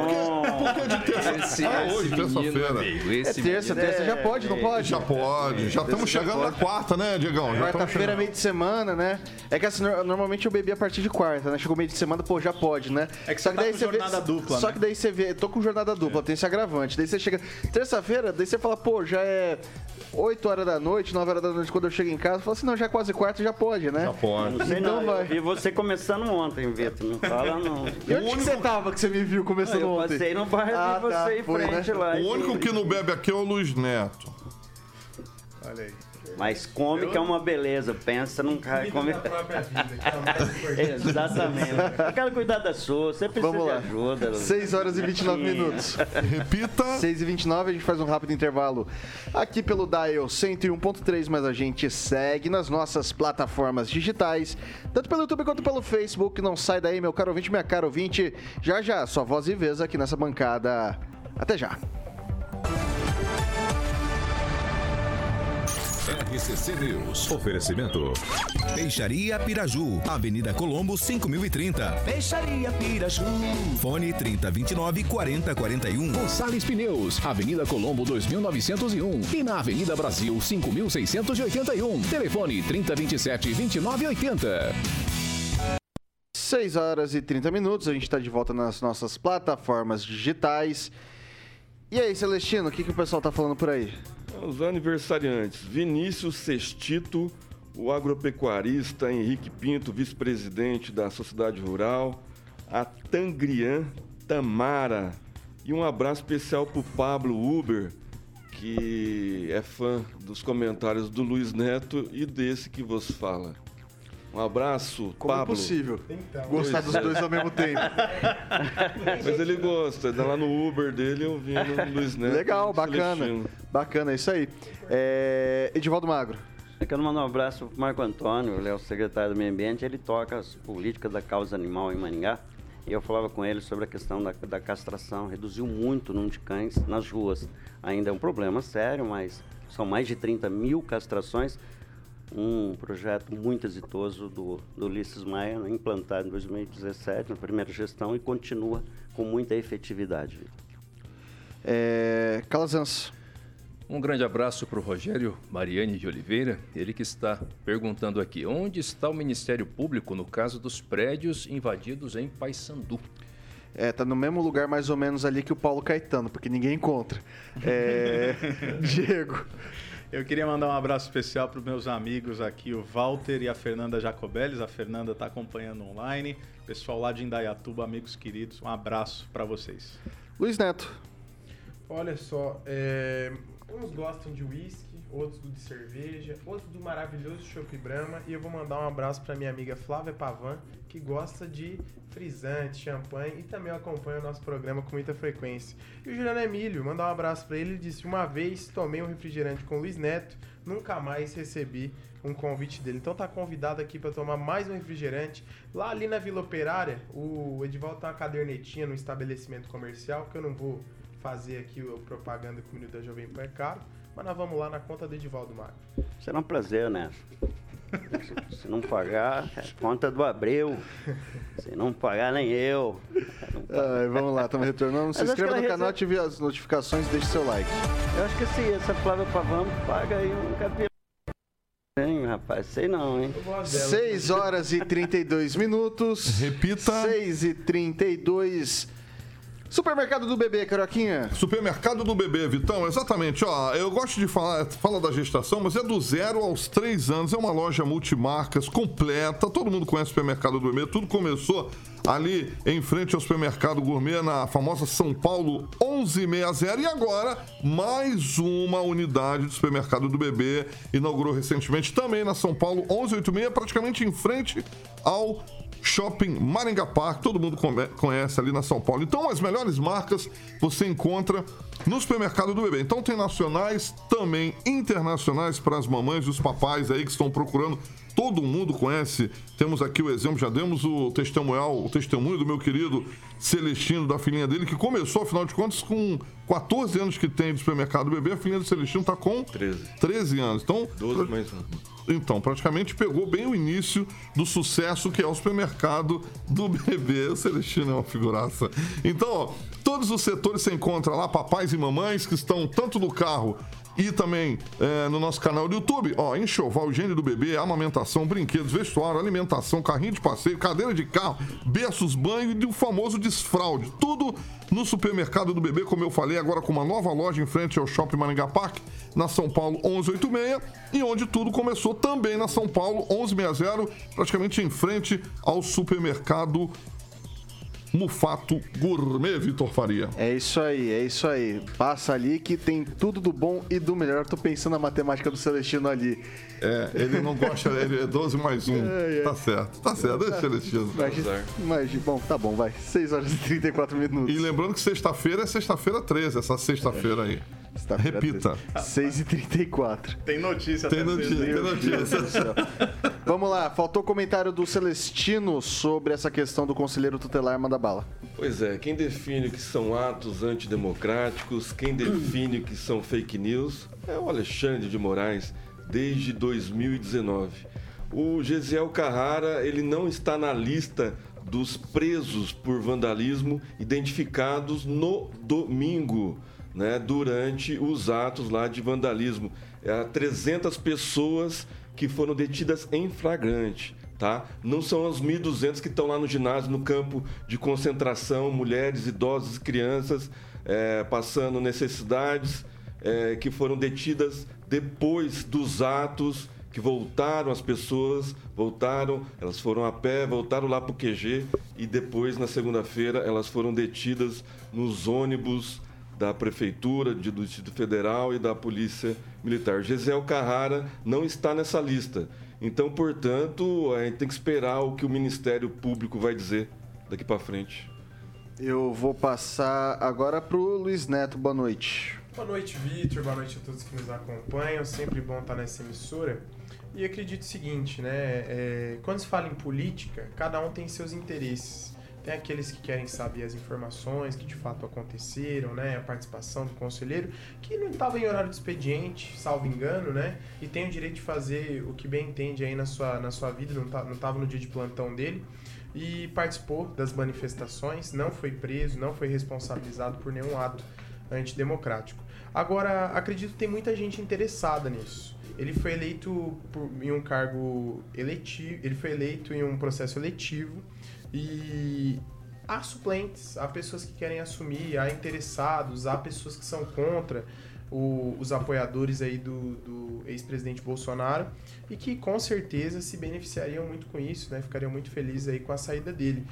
Por que de terça? Ah, hoje, terça-feira é terça, terça já pode, não pode? Já pode. Já estamos chegando na quarta, né, Diegão? Quarta-feira, meio de semana, né? É que assim, normalmente eu bebi a partir de quarta, né? Chegou meio de semana, pô, já pode, né? É que só que tá daí você jornada vê, dupla, Só né? que daí você vê, tô com jornada dupla, é. tem esse agravante. Daí você chega terça-feira, daí você fala, pô, já é 8 horas da noite, 9 horas da noite quando eu chego em casa, eu falo assim, não, já é quase quarta, já pode, né? Já pode. Não sei então não, vai. E você começando ontem, Vitor, não fala não. E onde que você tava que você me viu começando eu ontem? Eu passei no bairro ah, você em frente né? lá. O único que não bebe aqui é o Luiz Neto. Olha aí. Mas come eu... que é uma beleza. Pensa num cara come. Vida, é Exatamente. Eu quero cuidar da sua. Você precisa Vamos lá. de ajuda. 6 horas e 29 minutos. Repita. 6 e 29 a gente faz um rápido intervalo aqui pelo Dial 101.3, mas a gente segue nas nossas plataformas digitais, tanto pelo YouTube quanto pelo Facebook. Não sai daí, meu caro ouvinte, minha cara ouvinte. Já já, sua voz e vez aqui nessa bancada. Até já. RCC News. Oferecimento. Peixaria Piraju. Avenida Colombo, 5030. Peixaria Piraju. Fone 3029 4041. Gonçalves Pneus. Avenida Colombo, 2901. E na Avenida Brasil, 5681. Telefone 3027 2980. 6 horas e 30 minutos, a gente está de volta nas nossas plataformas digitais. E aí, Celestino, o que, que o pessoal tá falando por aí? Os aniversariantes: Vinícius Sextito, o agropecuarista Henrique Pinto, vice-presidente da Sociedade Rural, a Tangrian Tamara. E um abraço especial para o Pablo Uber, que é fã dos comentários do Luiz Neto e desse que vos fala. Um abraço, Como é Pablo. possível Então, gostar dos dois ao mesmo tempo? Mas ele gosta, tá lá no Uber dele ouvindo o Luiz Neto. Legal, bacana. Celestino. Bacana, é isso aí. É... Edivaldo Magro. Eu quero mandar um abraço para Marco Antônio, ele é o secretário do Meio Ambiente, ele toca as políticas da causa animal em Maringá. E eu falava com ele sobre a questão da, da castração, reduziu muito o número de cães nas ruas. Ainda é um problema sério, mas são mais de 30 mil castrações. Um projeto muito exitoso do, do Ulisses Maia, né, implantado em 2017, na primeira gestão, e continua com muita efetividade. É... Calazans. Um grande abraço para o Rogério Mariane de Oliveira, ele que está perguntando aqui, onde está o Ministério Público no caso dos prédios invadidos em Paysandu? É, tá no mesmo lugar mais ou menos ali que o Paulo Caetano, porque ninguém encontra. É... Diego. Eu queria mandar um abraço especial para os meus amigos aqui, o Walter e a Fernanda Jacobellis. A Fernanda está acompanhando online. Pessoal lá de Indaiatuba, amigos queridos, um abraço para vocês. Luiz Neto. Olha só, é, uns gostam de uísque, outros do de cerveja, outros do maravilhoso Chopp Brahma. E eu vou mandar um abraço para minha amiga Flávia Pavan, que gosta de frisante, champanhe e também acompanha o nosso programa com muita frequência. E o Juliano Emílio, mandar um abraço para ele, ele disse: Uma vez tomei um refrigerante com o Luiz Neto, nunca mais recebi um convite dele. Então tá convidado aqui para tomar mais um refrigerante. Lá ali na Vila Operária, o Edivaldo tá uma cadernetinha no estabelecimento comercial, que eu não vou fazer aqui o propaganda que o Minuto da Jovem Pan é caro, mas nós vamos lá na conta do Edivaldo Magro. Será um prazer, né? Se- Se não pagar, é conta do Abreu. Se não pagar, nem eu. Ai, vamos lá, estamos retornando. Se inscreva no canal, recebe- ative as notificações e deixe seu like. Eu acho que assim, essa Flávia Pavão paga aí um cabelo. Hein, rapaz? Sei não, hein? 6 horas e 32 minutos. Repita. 6 e 32. Supermercado do bebê, Caroquinha. Supermercado do bebê, Vitão, exatamente. Ó, eu gosto de falar, fala da gestação, mas é do zero aos três anos. É uma loja multimarcas completa. Todo mundo conhece o supermercado do bebê. Tudo começou ali em frente ao supermercado gourmet na famosa São Paulo 1160 e agora mais uma unidade do supermercado do bebê inaugurou recentemente também na São Paulo 1186, praticamente em frente ao Shopping Maringá Park, todo mundo conhece ali na São Paulo. Então, as melhores marcas você encontra no supermercado do bebê. Então, tem nacionais, também internacionais para as mamães e os papais aí que estão procurando. Todo mundo conhece. Temos aqui o exemplo, já demos o testemunhal, o testemunho do meu querido Celestino, da filhinha dele, que começou, afinal de contas, com 14 anos que tem de supermercado do bebê. A filhinha do Celestino está com 13. 13 anos. Então, 12 mais um. Então, praticamente pegou bem o início do sucesso que é o supermercado do bebê. O Celestino é uma figuraça. Então, ó, todos os setores você encontra lá, papais e mamães que estão tanto no carro e também é, no nosso canal do YouTube. Ó, enxoval, higiene do bebê, amamentação, brinquedos, vestuário, alimentação, carrinho de passeio, cadeira de carro, berços, banho e o famoso desfraude. Tudo no supermercado do bebê, como eu falei, agora com uma nova loja em frente ao Shopping Maringá Park, na São Paulo 1186, e onde tudo começou também na São Paulo 1160, praticamente em frente ao supermercado Mufato Gourmet, Vitor Faria. É isso aí, é isso aí. Passa ali que tem tudo do bom e do melhor. Eu tô pensando na matemática do Celestino ali. É, ele não gosta, ele é 12 mais 1. Tá certo, tá certo, deixa Celestino. Imagina, imagina. Bom, tá bom, vai. 6 horas e 34 minutos. E lembrando que sexta-feira é sexta-feira 13, essa sexta-feira aí. Sexta-feira Repita. 6 e 34 Tem notícia Tem notícia, tem notícia. Vamos lá, faltou comentário do Celestino sobre essa questão do conselheiro tutelar manda bala. Pois é, quem define o que são atos antidemocráticos, quem define o que são fake news é o Alexandre de Moraes, desde 2019. O Gesiel Carrara, ele não está na lista dos presos por vandalismo identificados no domingo, né, durante os atos lá de vandalismo. É, 300 pessoas que foram detidas em flagrante. Tá? Não são os 1.200 que estão lá no ginásio, no campo de concentração, mulheres, idosos crianças é, passando necessidades, é, que foram detidas depois dos atos, que voltaram as pessoas, voltaram, elas foram a pé, voltaram lá para o QG e depois, na segunda-feira, elas foram detidas nos ônibus da Prefeitura, de, do Distrito Federal e da Polícia Militar. Gisel Carrara não está nessa lista. Então, portanto, a gente tem que esperar o que o Ministério Público vai dizer daqui para frente. Eu vou passar agora para o Luiz Neto. Boa noite. Boa noite, Vitor. Boa noite a todos que nos acompanham. Sempre bom estar nessa emissora. E acredito o seguinte, né? É, quando se fala em política, cada um tem seus interesses. Tem aqueles que querem saber as informações que de fato aconteceram, né? A participação do conselheiro, que não estava em horário de expediente, salvo engano, né? E tem o direito de fazer o que bem entende aí na sua, na sua vida, não estava tá, no dia de plantão dele. E participou das manifestações, não foi preso, não foi responsabilizado por nenhum ato antidemocrático. Agora, acredito que tem muita gente interessada nisso. Ele foi eleito por, em um cargo eletivo, ele foi eleito em um processo eletivo e há suplentes, há pessoas que querem assumir, há interessados, há pessoas que são contra o, os apoiadores aí do, do ex-presidente Bolsonaro e que com certeza se beneficiariam muito com isso, né? Ficariam muito felizes aí com a saída dele.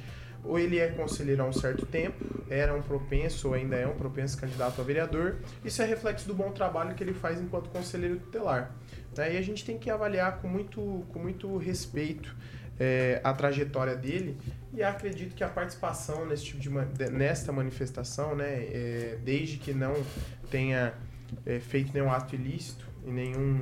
Ou ele é conselheiro há um certo tempo, era um propenso ou ainda é um propenso candidato a vereador. Isso é reflexo do bom trabalho que ele faz enquanto conselheiro tutelar. Né? E a gente tem que avaliar com muito, com muito respeito é, a trajetória dele e acredito que a participação nesse tipo de nesta manifestação, né, é, desde que não tenha é, feito nenhum ato ilícito e nenhum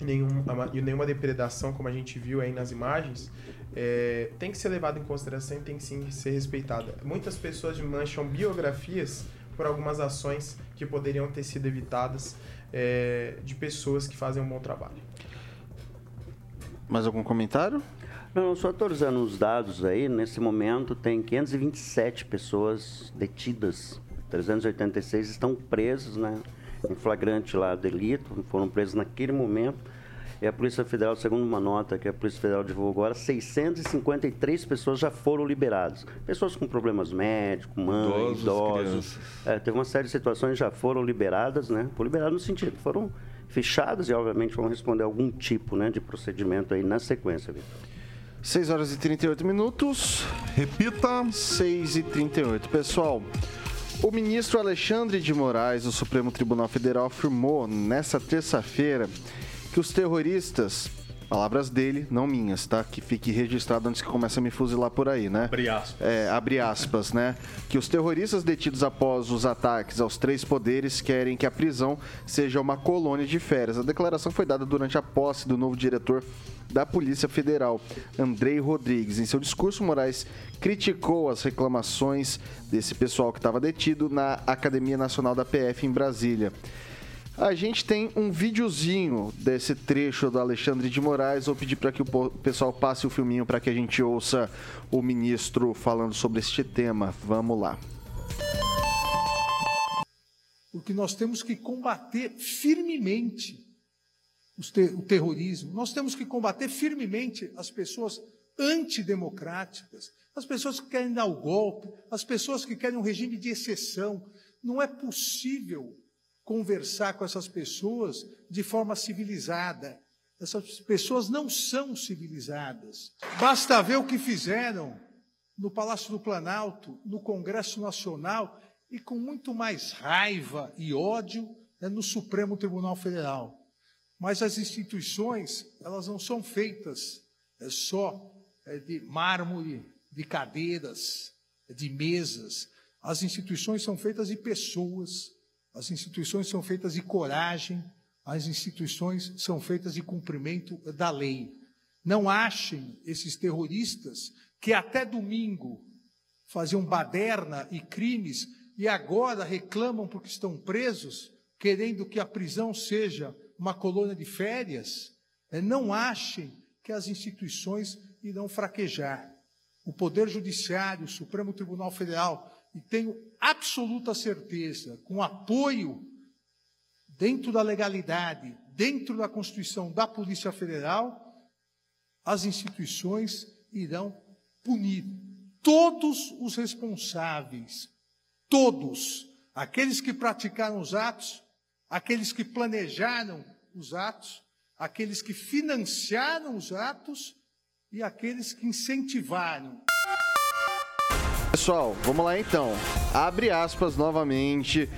nenhum, e nenhuma depredação como a gente viu aí nas imagens é, tem que ser levado em consideração e tem que sim ser respeitada. Muitas pessoas mancham biografias por algumas ações que poderiam ter sido evitadas é, de pessoas que fazem um bom trabalho. Mais algum comentário? Não, só atualizando os dados aí, nesse momento tem 527 pessoas detidas, 386 estão presos, né, em flagrante lá delito, foram presos naquele momento. E a Polícia Federal, segundo uma nota que a Polícia Federal divulgou agora, 653 pessoas já foram liberadas. Pessoas com problemas médicos, mães, idosos. idosos. É, teve uma série de situações que já foram liberadas, né? Foram liberadas no sentido, foram fechadas e, obviamente, vão responder algum tipo né, de procedimento aí na sequência, Vitor. 6 horas e 38 minutos. Repita. 6 e 38. Pessoal, o ministro Alexandre de Moraes, do Supremo Tribunal Federal, afirmou nessa terça-feira que os terroristas Palavras dele, não minhas, tá? Que fique registrado antes que comece a me fuzilar por aí, né? Abre aspas. É, abre aspas, né? Que os terroristas detidos após os ataques aos três poderes querem que a prisão seja uma colônia de férias. A declaração foi dada durante a posse do novo diretor da Polícia Federal, Andrei Rodrigues. Em seu discurso, Moraes criticou as reclamações desse pessoal que estava detido na Academia Nacional da PF em Brasília. A gente tem um videozinho desse trecho do Alexandre de Moraes. Vou pedir para que o pessoal passe o filminho para que a gente ouça o ministro falando sobre este tema. Vamos lá. Porque nós temos que combater firmemente o terrorismo, nós temos que combater firmemente as pessoas antidemocráticas, as pessoas que querem dar o golpe, as pessoas que querem um regime de exceção. Não é possível conversar com essas pessoas de forma civilizada. Essas pessoas não são civilizadas. Basta ver o que fizeram no Palácio do Planalto, no Congresso Nacional e com muito mais raiva e ódio né, no Supremo Tribunal Federal. Mas as instituições, elas não são feitas é, só é, de mármore, de cadeiras, de mesas. As instituições são feitas de pessoas, as instituições são feitas de coragem, as instituições são feitas de cumprimento da lei. Não achem esses terroristas que até domingo faziam baderna e crimes e agora reclamam porque estão presos, querendo que a prisão seja uma colônia de férias. É, não achem que as instituições irão fraquejar. O Poder Judiciário, o Supremo Tribunal Federal, e tenho absoluta certeza, com apoio dentro da legalidade, dentro da Constituição da Polícia Federal, as instituições irão punir todos os responsáveis, todos, aqueles que praticaram os atos, aqueles que planejaram os atos, aqueles que financiaram os atos e aqueles que incentivaram. Pessoal, vamos lá então. Abre aspas novamente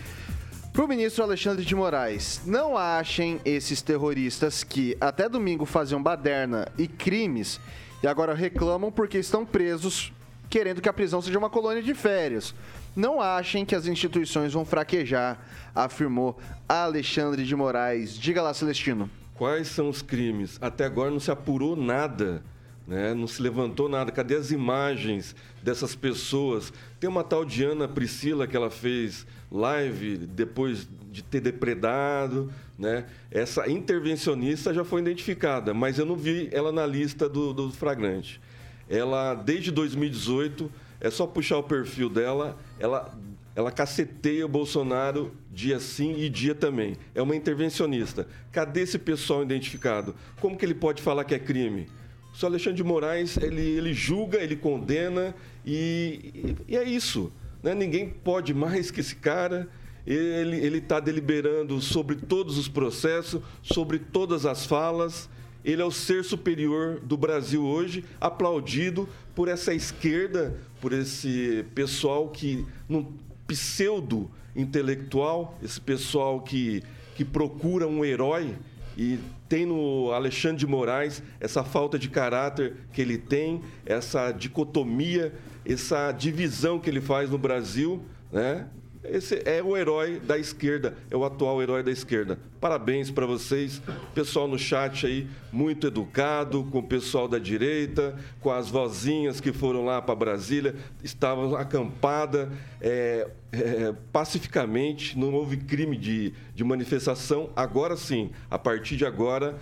para o ministro Alexandre de Moraes. Não achem esses terroristas que até domingo faziam baderna e crimes e agora reclamam porque estão presos, querendo que a prisão seja uma colônia de férias. Não achem que as instituições vão fraquejar, afirmou Alexandre de Moraes. Diga lá, Celestino. Quais são os crimes? Até agora não se apurou nada. Né? Não se levantou nada. Cadê as imagens dessas pessoas? Tem uma tal Diana Priscila que ela fez live depois de ter depredado. Né? Essa intervencionista já foi identificada, mas eu não vi ela na lista do, do flagrante. Ela, desde 2018, é só puxar o perfil dela, ela ela caceteia o Bolsonaro dia sim e dia também. É uma intervencionista. Cadê esse pessoal identificado? Como que ele pode falar que é crime? O senhor Alexandre de Moraes, ele, ele julga, ele condena e, e é isso. Né? Ninguém pode mais que esse cara. Ele está deliberando sobre todos os processos, sobre todas as falas. Ele é o ser superior do Brasil hoje, aplaudido por essa esquerda, por esse pessoal que não pseudo intelectual, esse pessoal que, que procura um herói e tem no Alexandre de Moraes essa falta de caráter que ele tem, essa dicotomia, essa divisão que ele faz no Brasil, né? Esse é o herói da esquerda, é o atual herói da esquerda. Parabéns para vocês, pessoal no chat aí, muito educado, com o pessoal da direita, com as vozinhas que foram lá para Brasília, estavam acampadas é, é, pacificamente, não houve crime de, de manifestação. Agora sim, a partir de agora,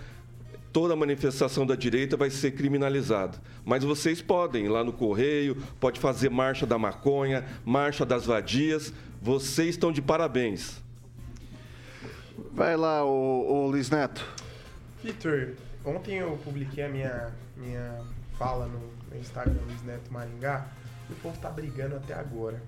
toda manifestação da direita vai ser criminalizada. Mas vocês podem ir lá no Correio, pode fazer marcha da maconha, marcha das vadias, vocês estão de parabéns. Vai lá, o, o Luiz Neto. Vitor, ontem eu publiquei a minha, minha fala no, no Instagram Luiz Neto Maringá e o povo tá brigando até agora.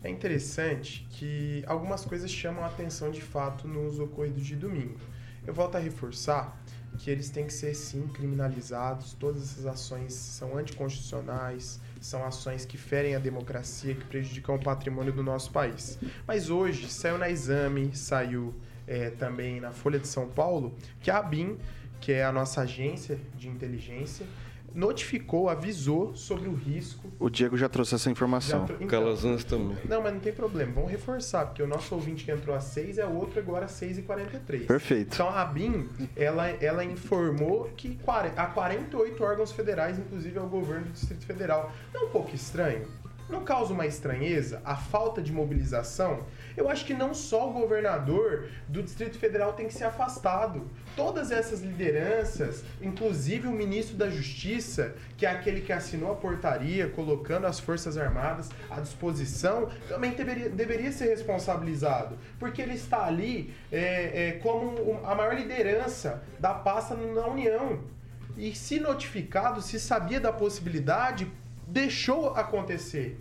É interessante que algumas coisas chamam a atenção de fato nos ocorridos de domingo. Eu volto a reforçar que eles têm que ser sim criminalizados, todas essas ações são anticonstitucionais, são ações que ferem a democracia, que prejudicam o patrimônio do nosso país. Mas hoje saiu na Exame, saiu é, também na Folha de São Paulo, que a ABIN, que é a nossa agência de inteligência, notificou, avisou sobre o risco. O Diego já trouxe essa informação. Então, Calazans também. Não, mas não tem problema. Vamos reforçar, porque o nosso ouvinte que entrou às 6 é outro agora às 6 e 43 Perfeito. Então a BIM, ela, ela informou que há 48 órgãos federais, inclusive ao governo do Distrito Federal. Não é um pouco estranho? Não causa uma estranheza a falta de mobilização? Eu acho que não só o governador do Distrito Federal tem que ser afastado. Todas essas lideranças, inclusive o ministro da Justiça, que é aquele que assinou a portaria colocando as Forças Armadas à disposição, também deveria, deveria ser responsabilizado. Porque ele está ali é, é, como a maior liderança da pasta na União. E se notificado, se sabia da possibilidade, deixou acontecer,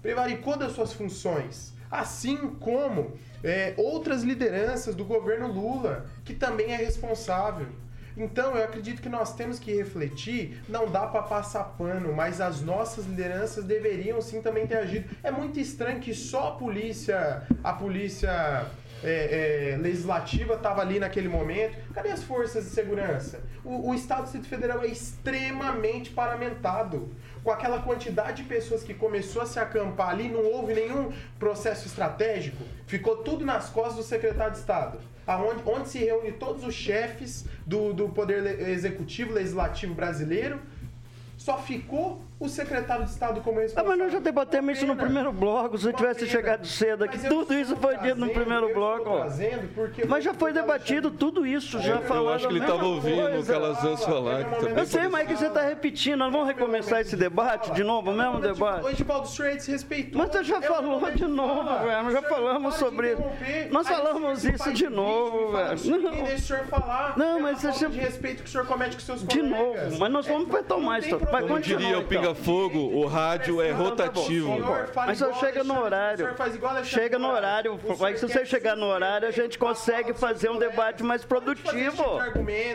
prevaricou das suas funções, assim como é, outras lideranças do governo Lula, que também é responsável. Então, eu acredito que nós temos que refletir, não dá para passar pano, mas as nossas lideranças deveriam sim também ter agido. É muito estranho que só a polícia, a polícia é, é, legislativa estava ali naquele momento. Cadê as forças de segurança? O, o Estado do Distrito Federal é extremamente paramentado com aquela quantidade de pessoas que começou a se acampar ali, não houve nenhum processo estratégico, ficou tudo nas costas do secretário de Estado. Aonde, onde se reúne todos os chefes do, do Poder Executivo, Legislativo brasileiro, Só ficou o secretário de Estado como Ah, responsável. mas nós já debatemos isso no primeiro bloco. Se eu tivesse pena. chegado cedo aqui, Mas eu tudo isso foi dito no primeiro eu bloco. Mas já foi debatido tudo isso, já Eu falando acho que ele estava ouvindo o. Calazans falar. que Eu sei, mas é que você está repetindo. Nós vamos recomeçar esse debate de novo, o mesmo debate? O Edivaldo Senhor é desrespeitoso. Mas você já É falou de novo, velho. Nós já falamos de sobre isso. Nós falamos isso de novo, fala, velho. Ninguém deixa o senhor falar. Não, É mas você de respeito que o senhor comete com seus De colegas. novo, mas nós vamos retomar tem isso. Vai continuar. O. Pinga Fogo, o rádio é tá rotativo. O Mas só chega no horário. o Chega no horário. O senhor Mas se você chegar no horário, a gente consegue fazer um debate mais tipo produtivo.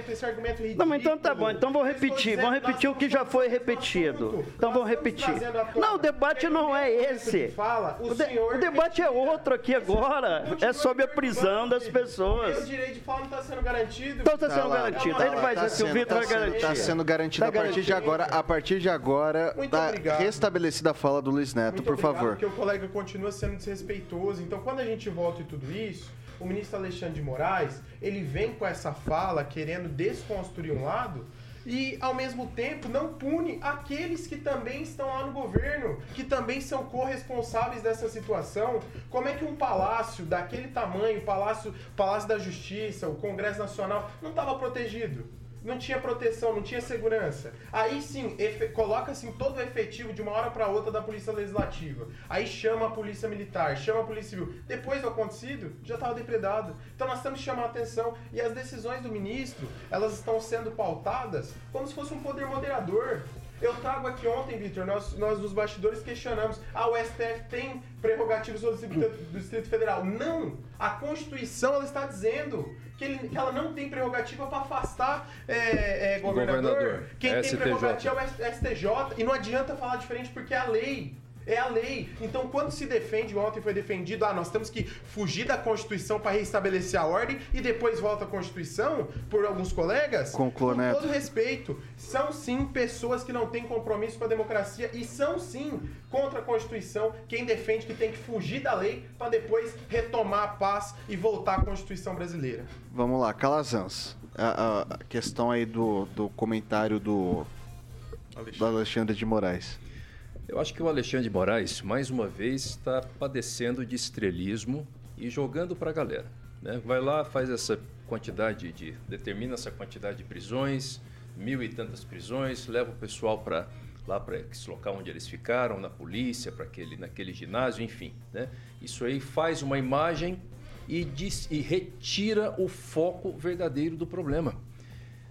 esse argumento ridículo. Não, mas então tá bom. Então vou repetir. Vamos repetir o que já foi repetido. Então vamos repetir. Não, o debate não é esse. O, O, o debate é outro aqui agora. É sobre a prisão das pessoas. direito de fala não está sendo garantido. Então tá Tá sendo lá, garantido. tá Aí ele vai tá dizer que o sendo- Vitor tá vai sendo- garantir. Tá sendo garantido Tá a partir de garantido. agora. A partir de agora, Muito tá obrigado. restabelecida a fala do Luiz Neto, Muito por obrigado, favor. Porque o colega continua sendo desrespeitoso. Então, quando a gente volta e tudo isso, o ministro Alexandre de Moraes, ele vem com essa fala querendo desconstruir um lado e, ao mesmo tempo, não pune aqueles que também estão lá no governo, que também são corresponsáveis dessa situação. Como é que um palácio daquele tamanho, palácio, palácio da Justiça, o Congresso Nacional, não estava protegido? Não tinha proteção, não tinha segurança. Aí sim, coloca assim todo o efetivo de uma hora para outra da Polícia Legislativa. Aí chama a Polícia Militar, chama a Polícia Civil. Depois do acontecido, já estava depredado. Então nós temos que chamar a atenção. E as decisões do ministro, elas estão sendo pautadas como se fosse um poder moderador. Eu trago aqui ontem, Vitor, nós, nós nos bastidores questionamos. Ah, o STF tem prerrogativas do Distrito Federal. Não! A Constituição ela está dizendo que, ele- que ela não tem prerrogativa para afastar é, é, governador. governador. Quem tem STJ. prerrogativa é o STJ. E não adianta falar diferente porque é a lei. É a lei. Então, quando se defende, ontem foi defendido, ah, nós temos que fugir da Constituição para restabelecer a ordem e depois volta a Constituição, por alguns colegas. Conclua, com todo respeito, são sim pessoas que não têm compromisso com a democracia e são sim contra a Constituição quem defende que tem que fugir da lei para depois retomar a paz e voltar à Constituição brasileira. Vamos lá, Calazans. A, a- a questão aí do, do comentário do, do Alexandre de Moraes. Eu acho que o Alexandre de Moraes, mais uma vez, está padecendo de estrelismo e jogando para a galera. né? Vai lá, faz essa quantidade de. determina essa quantidade de prisões, mil e tantas prisões, leva o pessoal para lá para esse local onde eles ficaram, na polícia, para aquele, naquele ginásio, enfim. Né? Isso aí faz uma imagem e, diz, e retira o foco verdadeiro do problema.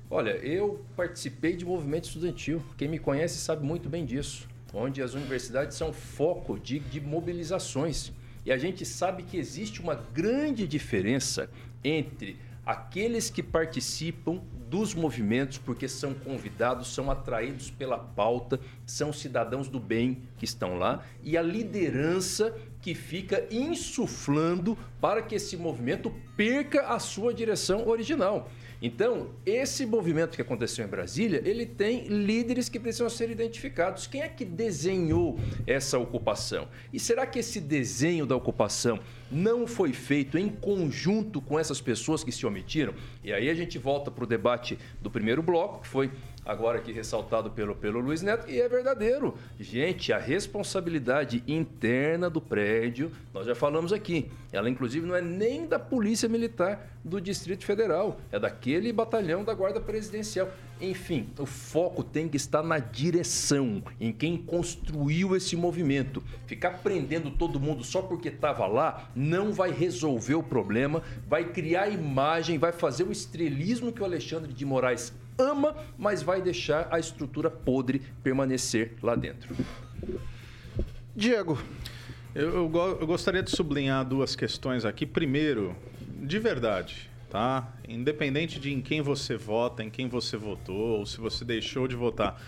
Olha, eu participei de movimento estudantil. Quem me conhece sabe muito bem disso. Onde as universidades são foco de, de mobilizações. E a gente sabe que existe uma grande diferença entre aqueles que participam dos movimentos porque são convidados, são atraídos pela pauta, são cidadãos do bem que estão lá, e a liderança que fica insuflando para que esse movimento perca a sua direção original. Então, esse movimento que aconteceu em Brasília, ele tem líderes que precisam ser identificados. Quem é que desenhou essa ocupação? E será que esse desenho da ocupação não foi feito em conjunto com essas pessoas que se omitiram? E aí a gente volta para o debate do primeiro bloco, que foi agora aqui ressaltado pelo, pelo Luiz Neto, e é verdadeiro. Gente, a responsabilidade interna do prédio, nós já falamos aqui, ela inclusive não é nem da Polícia Militar do Distrito Federal, é daquele batalhão da Guarda Presidencial. Enfim, o foco tem que estar na direção, em quem construiu esse movimento. Ficar prendendo todo mundo só porque estava lá não vai resolver o problema, vai criar imagem, vai fazer o estrelismo que o Alexandre de Moraes ama, mas vai deixar a estrutura podre permanecer lá dentro. Diego. Eu, eu eu gostaria de sublinhar duas questões aqui. Primeiro, de verdade, tá? Independente de em quem você vota, em quem você votou, ou se você deixou de votar,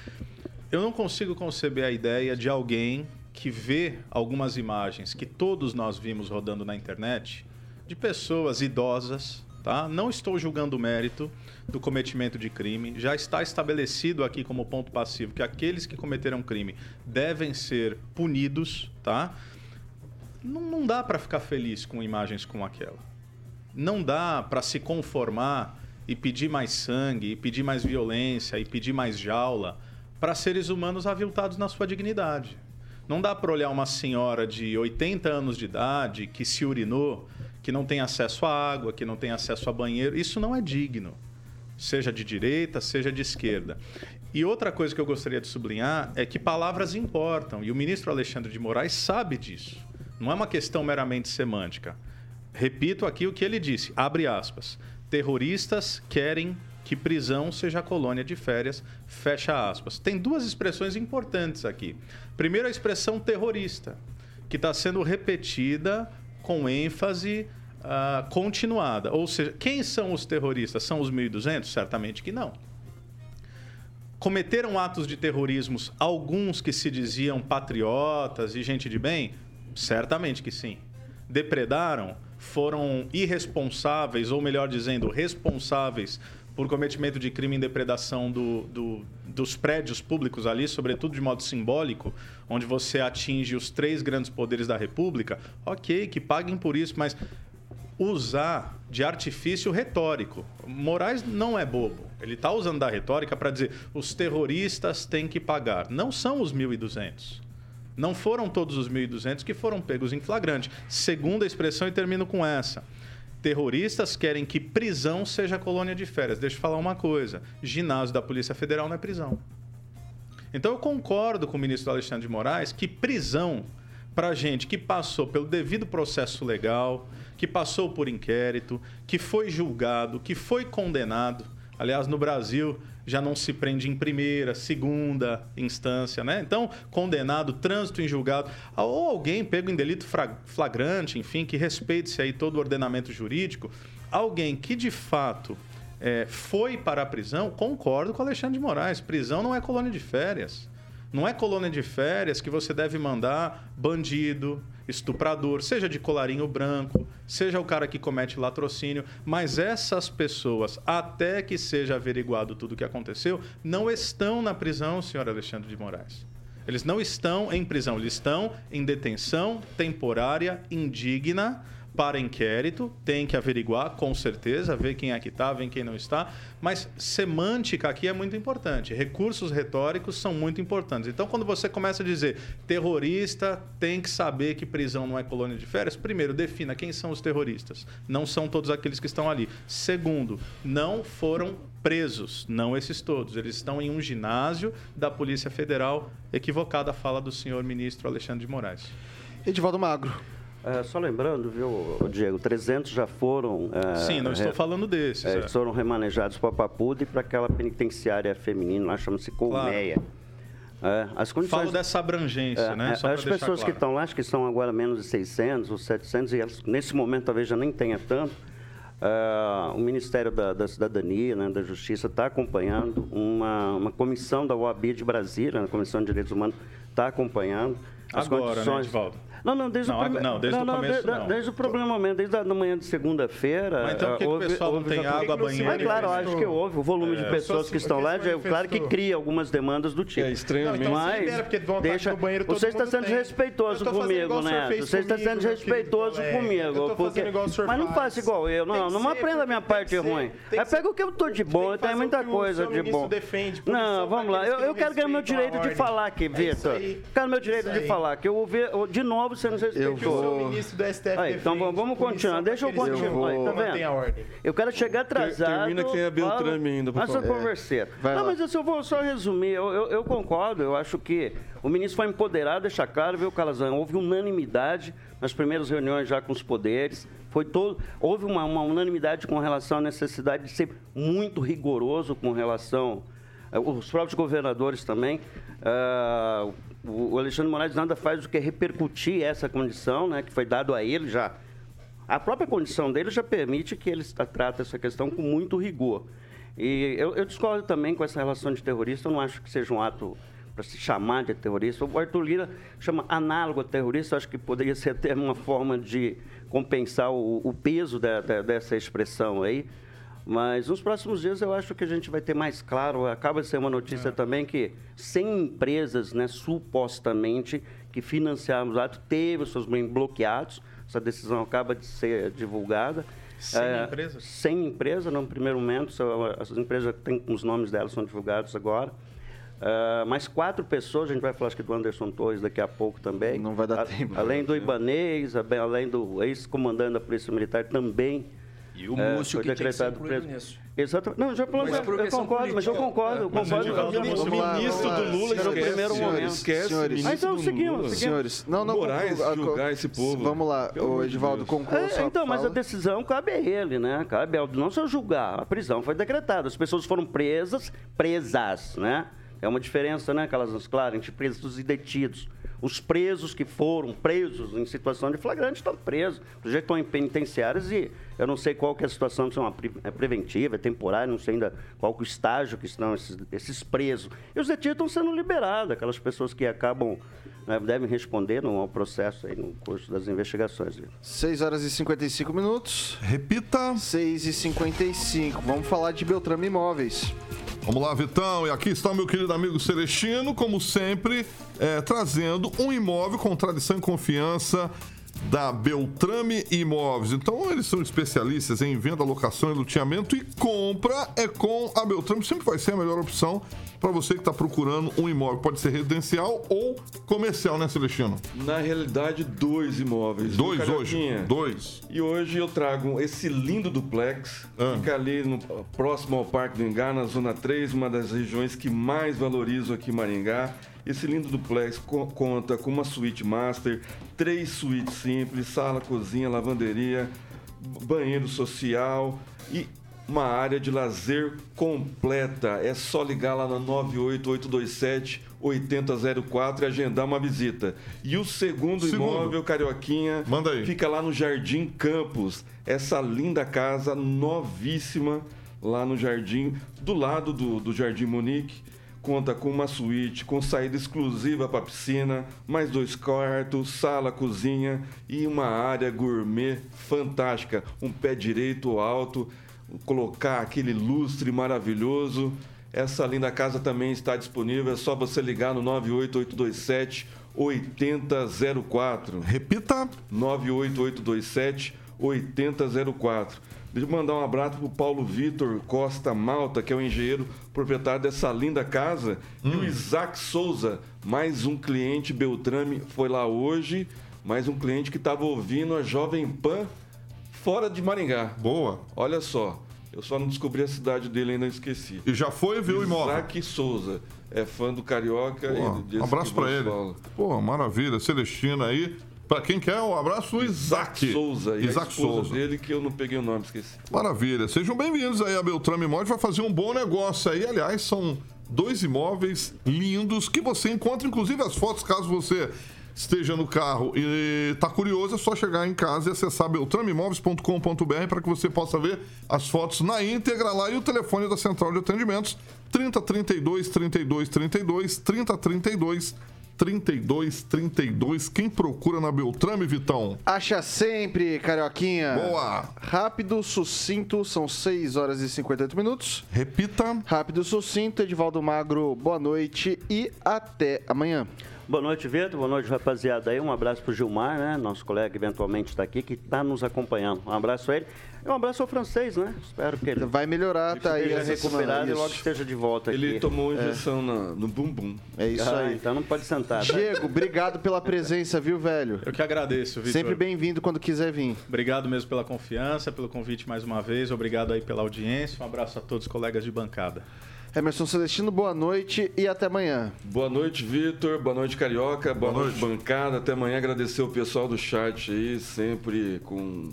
eu não consigo conceber a ideia de alguém que vê algumas imagens que todos nós vimos rodando na internet de pessoas idosas, tá? Não estou julgando o mérito do cometimento de crime. Já está estabelecido aqui como ponto passivo que aqueles que cometeram crime devem ser punidos, tá? Não, não dá para ficar feliz com imagens como aquela. Não dá para se conformar e pedir mais sangue, e pedir mais violência, e pedir mais jaula para seres humanos aviltados na sua dignidade. Não dá para olhar uma senhora de 80 anos de idade que se urinou, que não tem acesso à água, que não tem acesso a banheiro. Isso não é digno, seja de direita, seja de esquerda. E outra coisa que eu gostaria de sublinhar é que palavras importam, e o ministro Alexandre de Moraes sabe disso. Não é uma questão meramente semântica. Repito aqui o que ele disse, abre aspas. Terroristas querem que prisão seja colônia de férias, fecha aspas. Tem duas expressões importantes aqui. Primeiro, a expressão terrorista, que está sendo repetida com ênfase uh, continuada. Ou seja, quem são os terroristas? São os 1.200? Certamente que não. Cometeram atos de terrorismos alguns que se diziam patriotas e gente de bem? Certamente que sim. Depredaram? Foram irresponsáveis, ou melhor dizendo, responsáveis por cometimento de crime em depredação do, do, dos prédios públicos ali, sobretudo de modo simbólico, onde você atinge os três grandes poderes da República, ok, que paguem por isso, mas usar de artifício retórico. Moraes não é bobo. Ele está usando da retórica para dizer os terroristas têm que pagar. Não são os 1.200. Não foram todos os 1.200 que foram pegos em flagrante. Segunda expressão, e termino com essa terroristas querem que prisão seja colônia de férias. Deixa eu falar uma coisa: ginásio da Polícia Federal não é prisão. Então eu concordo com o ministro Alexandre de Moraes que prisão para gente que passou pelo devido processo legal, que passou por inquérito, que foi julgado, que foi condenado. Aliás, no Brasil, já não se prende em primeira, segunda instância, né? Então, condenado, trânsito em julgado, ou alguém pego em delito flagrante, enfim, que respeite-se aí todo o ordenamento jurídico, alguém que de fato é, foi para a prisão, concordo com Alexandre de Moraes, prisão não é colônia de férias. Não é colônia de férias que você deve mandar bandido, estuprador, seja de colarinho branco, seja o cara que comete latrocínio, mas essas pessoas, até que seja averiguado tudo o que aconteceu, não estão na prisão, senhor Alexandre de Moraes. Eles não estão em prisão, eles estão em detenção temporária indigna para inquérito, tem que averiguar, com certeza, ver quem é que está, ver quem não está, mas semântica aqui é muito importante, recursos retóricos são muito importantes. Então, quando você começa a dizer terrorista tem que saber que prisão não é colônia de férias, primeiro, defina quem são os terroristas. Não são todos aqueles que estão ali. Segundo, não foram presos, não esses todos. Eles estão em um ginásio da Polícia Federal, equivocada a fala do senhor ministro Alexandre de Moraes. Edivaldo Magro. É, só lembrando, viu, Diego, 300 já foram. É, Sim, não estou re... falando desses. É, é. Foram remanejados para Papuda e para aquela penitenciária feminina, lá chama-se Colmeia. Claro. É, as condições... Falo dessa abrangência, é, né? Só as pessoas claro. que estão lá, acho que são agora menos de 600 ou 700, e elas, nesse momento talvez já nem tenha tanto. Uh, o Ministério da, da Cidadania, né, da Justiça, está acompanhando, uma, uma comissão da OAB de Brasília, a Comissão de Direitos Humanos, está acompanhando as Agora, né, condições. Né, Edivaldo? Não, não, desde não, o primeiro não, desde não, o começo, não. Desde o primeiro momento, desde a manhã de segunda-feira. Mas então por que, houve, que o pessoal houve, não tem água, banheiro? Mas claro, acho que houve. O volume é. de pessoas que estão lá, é claro que cria algumas demandas do tipo. É estranhamente. Mas, então, deixa, banheiro, você está sendo desrespeitoso comigo, né? Você está sendo desrespeitoso comigo. Mas não faça igual eu, não. Não aprenda a minha parte ruim. Pega o que eu estou de bom, tem muita coisa de bom. Não, vamos lá. Eu quero ganhar meu direito de falar aqui, Vitor. Quero meu direito de falar, que eu ouvi de novo você não desrespeitoso o ministro do STF Aí, Então vamos continuar. Deixa eu continuar. Tá vendo? Eu quero chegar atrasado. Termina que tem a Beltrame ainda, por favor. converseira. Não, mas eu vou só resumir. Eu, eu, eu, concordo. Eu acho que o ministro foi empoderado, deixa claro, viu, Calazan? Houve unanimidade nas primeiras reuniões já com os poderes. Foi todo, houve uma, uma unanimidade com relação à necessidade de ser muito rigoroso com relação eh, os próprios governadores também. Uh, o Alexandre Moraes nada faz do que repercutir essa condição, né, que foi dado a ele já. A própria condição dele já permite que ele trate essa questão com muito rigor. E eu, eu discordo também com essa relação de terrorista, eu não acho que seja um ato para se chamar de terrorista. O Arthur Lira chama análogo a terrorista, acho que poderia ser até uma forma de compensar o, o peso da, da, dessa expressão aí. Mas nos próximos dias eu acho que a gente vai ter mais claro. Acaba de ser uma notícia é. também que 100 empresas, né, supostamente, que financiaram o ato, teve os seus bens bloqueados. Essa decisão acaba de ser divulgada. 100 é, empresas? 100 empresas, no primeiro momento. As empresas têm os nomes delas são divulgados agora. Ah, mais quatro pessoas, a gente vai falar acho que do Anderson Torres daqui a pouco também. Não vai dar A- tempo. Além do Ibanês, além do ex-comandante da Polícia Militar também. E o é, Múcio foi que tinha que ser decretado incluído preso. nisso. Exatamente. Não, já falou, Mas eu, eu concordo, mas eu concordo, eu Mas concordo o o ministro. Do Lula esquece, primeiro senhores, momento. esquece Senhores. Ah, então, seguimos, seguimos. Senhores, não, não. Moraes a- julgar esse povo. Vamos lá, Pelo o Edivaldo conclua É, então, mas a decisão cabe a ele, né? Cabe ao não só julgar. A prisão foi decretada. As pessoas foram presas, presas, né? É uma diferença, né, Calazans? Claro, entre presos e detidos. Os presos que foram presos em situação de flagrante estão presos. Já estão em penitenciárias e eu não sei qual que é a situação, se é uma é preventiva, é temporária, não sei ainda qual que é o estágio que estão esses, esses presos. E os detidos estão sendo liberados, aquelas pessoas que acabam, né, devem responder no, ao processo aí no curso das investigações. Viu? 6 horas e 55 minutos. Repita. 6 e 55. Vamos falar de Beltrame Imóveis. Vamos lá, Vitão. E aqui está o meu querido amigo Celestino, como sempre, é, trazendo um imóvel com tradição e confiança da Beltrame Imóveis. Então, eles são especialistas em venda, locação e loteamento e compra é com a Beltrame. Sempre vai ser a melhor opção para você que está procurando um imóvel. Pode ser residencial ou comercial, né, Celestino? Na realidade, dois imóveis. Dois viu, hoje. Dois. E hoje eu trago esse lindo duplex, Ah. fica ali no, próximo ao Parque do Engá, na Zona 3, uma das regiões que mais valorizo aqui em Maringá. Esse lindo duplex co- conta com uma suíte master, três suítes simples, sala, cozinha, lavanderia, banheiro social e uma área de lazer completa. É só ligar lá no 98827 8004 e agendar uma visita. E o segundo, Segundo. imóvel, Carioquinha, fica lá no Jardim Campos. Essa linda casa novíssima lá no Jardim, do lado do, do Jardim Munique. Conta com uma suíte, com saída exclusiva para piscina, mais dois quartos, sala, cozinha e uma área gourmet fantástica. Um pé direito alto, colocar aquele lustre maravilhoso. Essa linda casa também está disponível, é só você ligar no 98827 8004. Repita. 98827 8004. Deixa eu mandar um abraço pro Paulo Vitor Costa Malta, que é o engenheiro proprietário dessa linda casa. E o Isaac Souza, mais um cliente Beltrame, foi lá hoje, mais um cliente que estava ouvindo a Jovem Pan fora de Maringá. Boa. Olha só, eu só não descobri a cidade dele, ainda esqueci. E já foi ver o imóvel. Isaac Souza, é fã do Carioca. Pô, e desse um abraço vos ele. fala. Pô, maravilha. Celestina aí. Pra quem quer, um abraço do Isaac. Souza, e Isaac Souza. dele, que eu não peguei o nome, esqueci. Maravilha. Sejam bem-vindos aí a Beltrame Imóveis. Vai fazer um bom negócio aí. Aliás, são dois imóveis lindos que você encontra, inclusive as fotos, caso você esteja no carro e tá curioso, é só chegar em casa e acessar beltrameimóveis.com.br para que você possa ver as fotos na íntegra lá e o telefone da central de atendimentos 3032 32 32 3032 32 32. Quem procura na Beltrame, Vitão? Acha sempre, Carioquinha. Boa. Rápido, sucinto, são 6 horas e 58 minutos. Repita. Rápido, sucinto, Edivaldo Magro, boa noite e até amanhã. Boa noite, Vitor. Boa noite, rapaziada aí. Um abraço pro Gilmar, né? Nosso colega que eventualmente está aqui, que está nos acompanhando. Um abraço a ele. E um abraço ao francês, né? Espero que ele Vai melhorar, tá aí recuperado e logo esteja de volta aqui. Ele tomou injeção na- no bumbum. É isso Ah, aí. então não pode sentar. tá? Diego, obrigado pela presença, viu, velho? Eu que agradeço, Vitor. Sempre bem-vindo quando quiser vir. Obrigado mesmo pela confiança, pelo convite mais uma vez. Obrigado aí pela audiência. Um abraço a todos os colegas de bancada. Emerson Celestino, boa noite e até amanhã. Boa noite, Vitor. Boa noite, Carioca. Boa, Boa noite, bancada. Até amanhã. Agradecer o pessoal do chat aí, sempre com.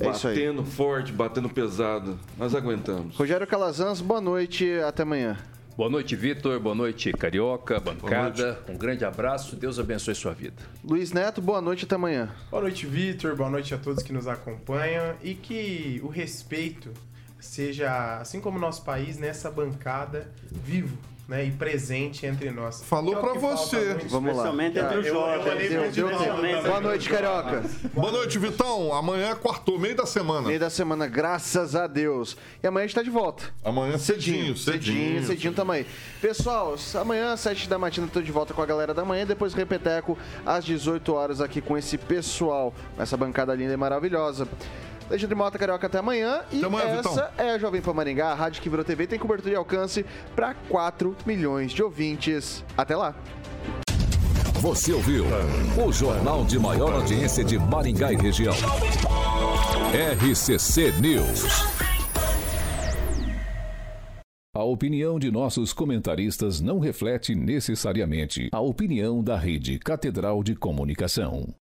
É isso aí. batendo forte, batendo pesado. Nós aguentamos. Rogério Calazans, boa noite, até amanhã. Boa noite, Vitor. Boa noite, Carioca, bancada. Um grande abraço. Deus abençoe sua vida. Luiz Neto, boa noite, até amanhã. Boa noite, Vitor. Boa noite a todos que nos acompanham. E que o respeito seja, assim como o nosso país, nessa bancada, vivo né, e presente entre nós. Falou é o pra que falta você. Vamos lá. Especialmente entre os jovens. Boa noite, Carioca. Boa noite, Vitão. Amanhã é quarto, meio da semana. Meio da semana, graças a Deus. E amanhã a gente tá de volta. Amanhã Cedinho, cedinho, cedinho. cedinho tamo aí. Pessoal, amanhã, às 7 da matina, tô de volta com a galera da manhã. Depois repeteco às 18 horas aqui com esse pessoal, essa bancada linda e maravilhosa. Alexandre Mota Carioca até amanhã. E Até amanhã, essa Vitão. é a Jovem Pan Maringá, a rádio que virou TV, tem cobertura e alcance para 4 milhões de ouvintes. Até lá. Você ouviu o jornal de maior audiência de Maringá e região. RCC News. A opinião de nossos comentaristas não reflete necessariamente a opinião da Rede Catedral de Comunicação.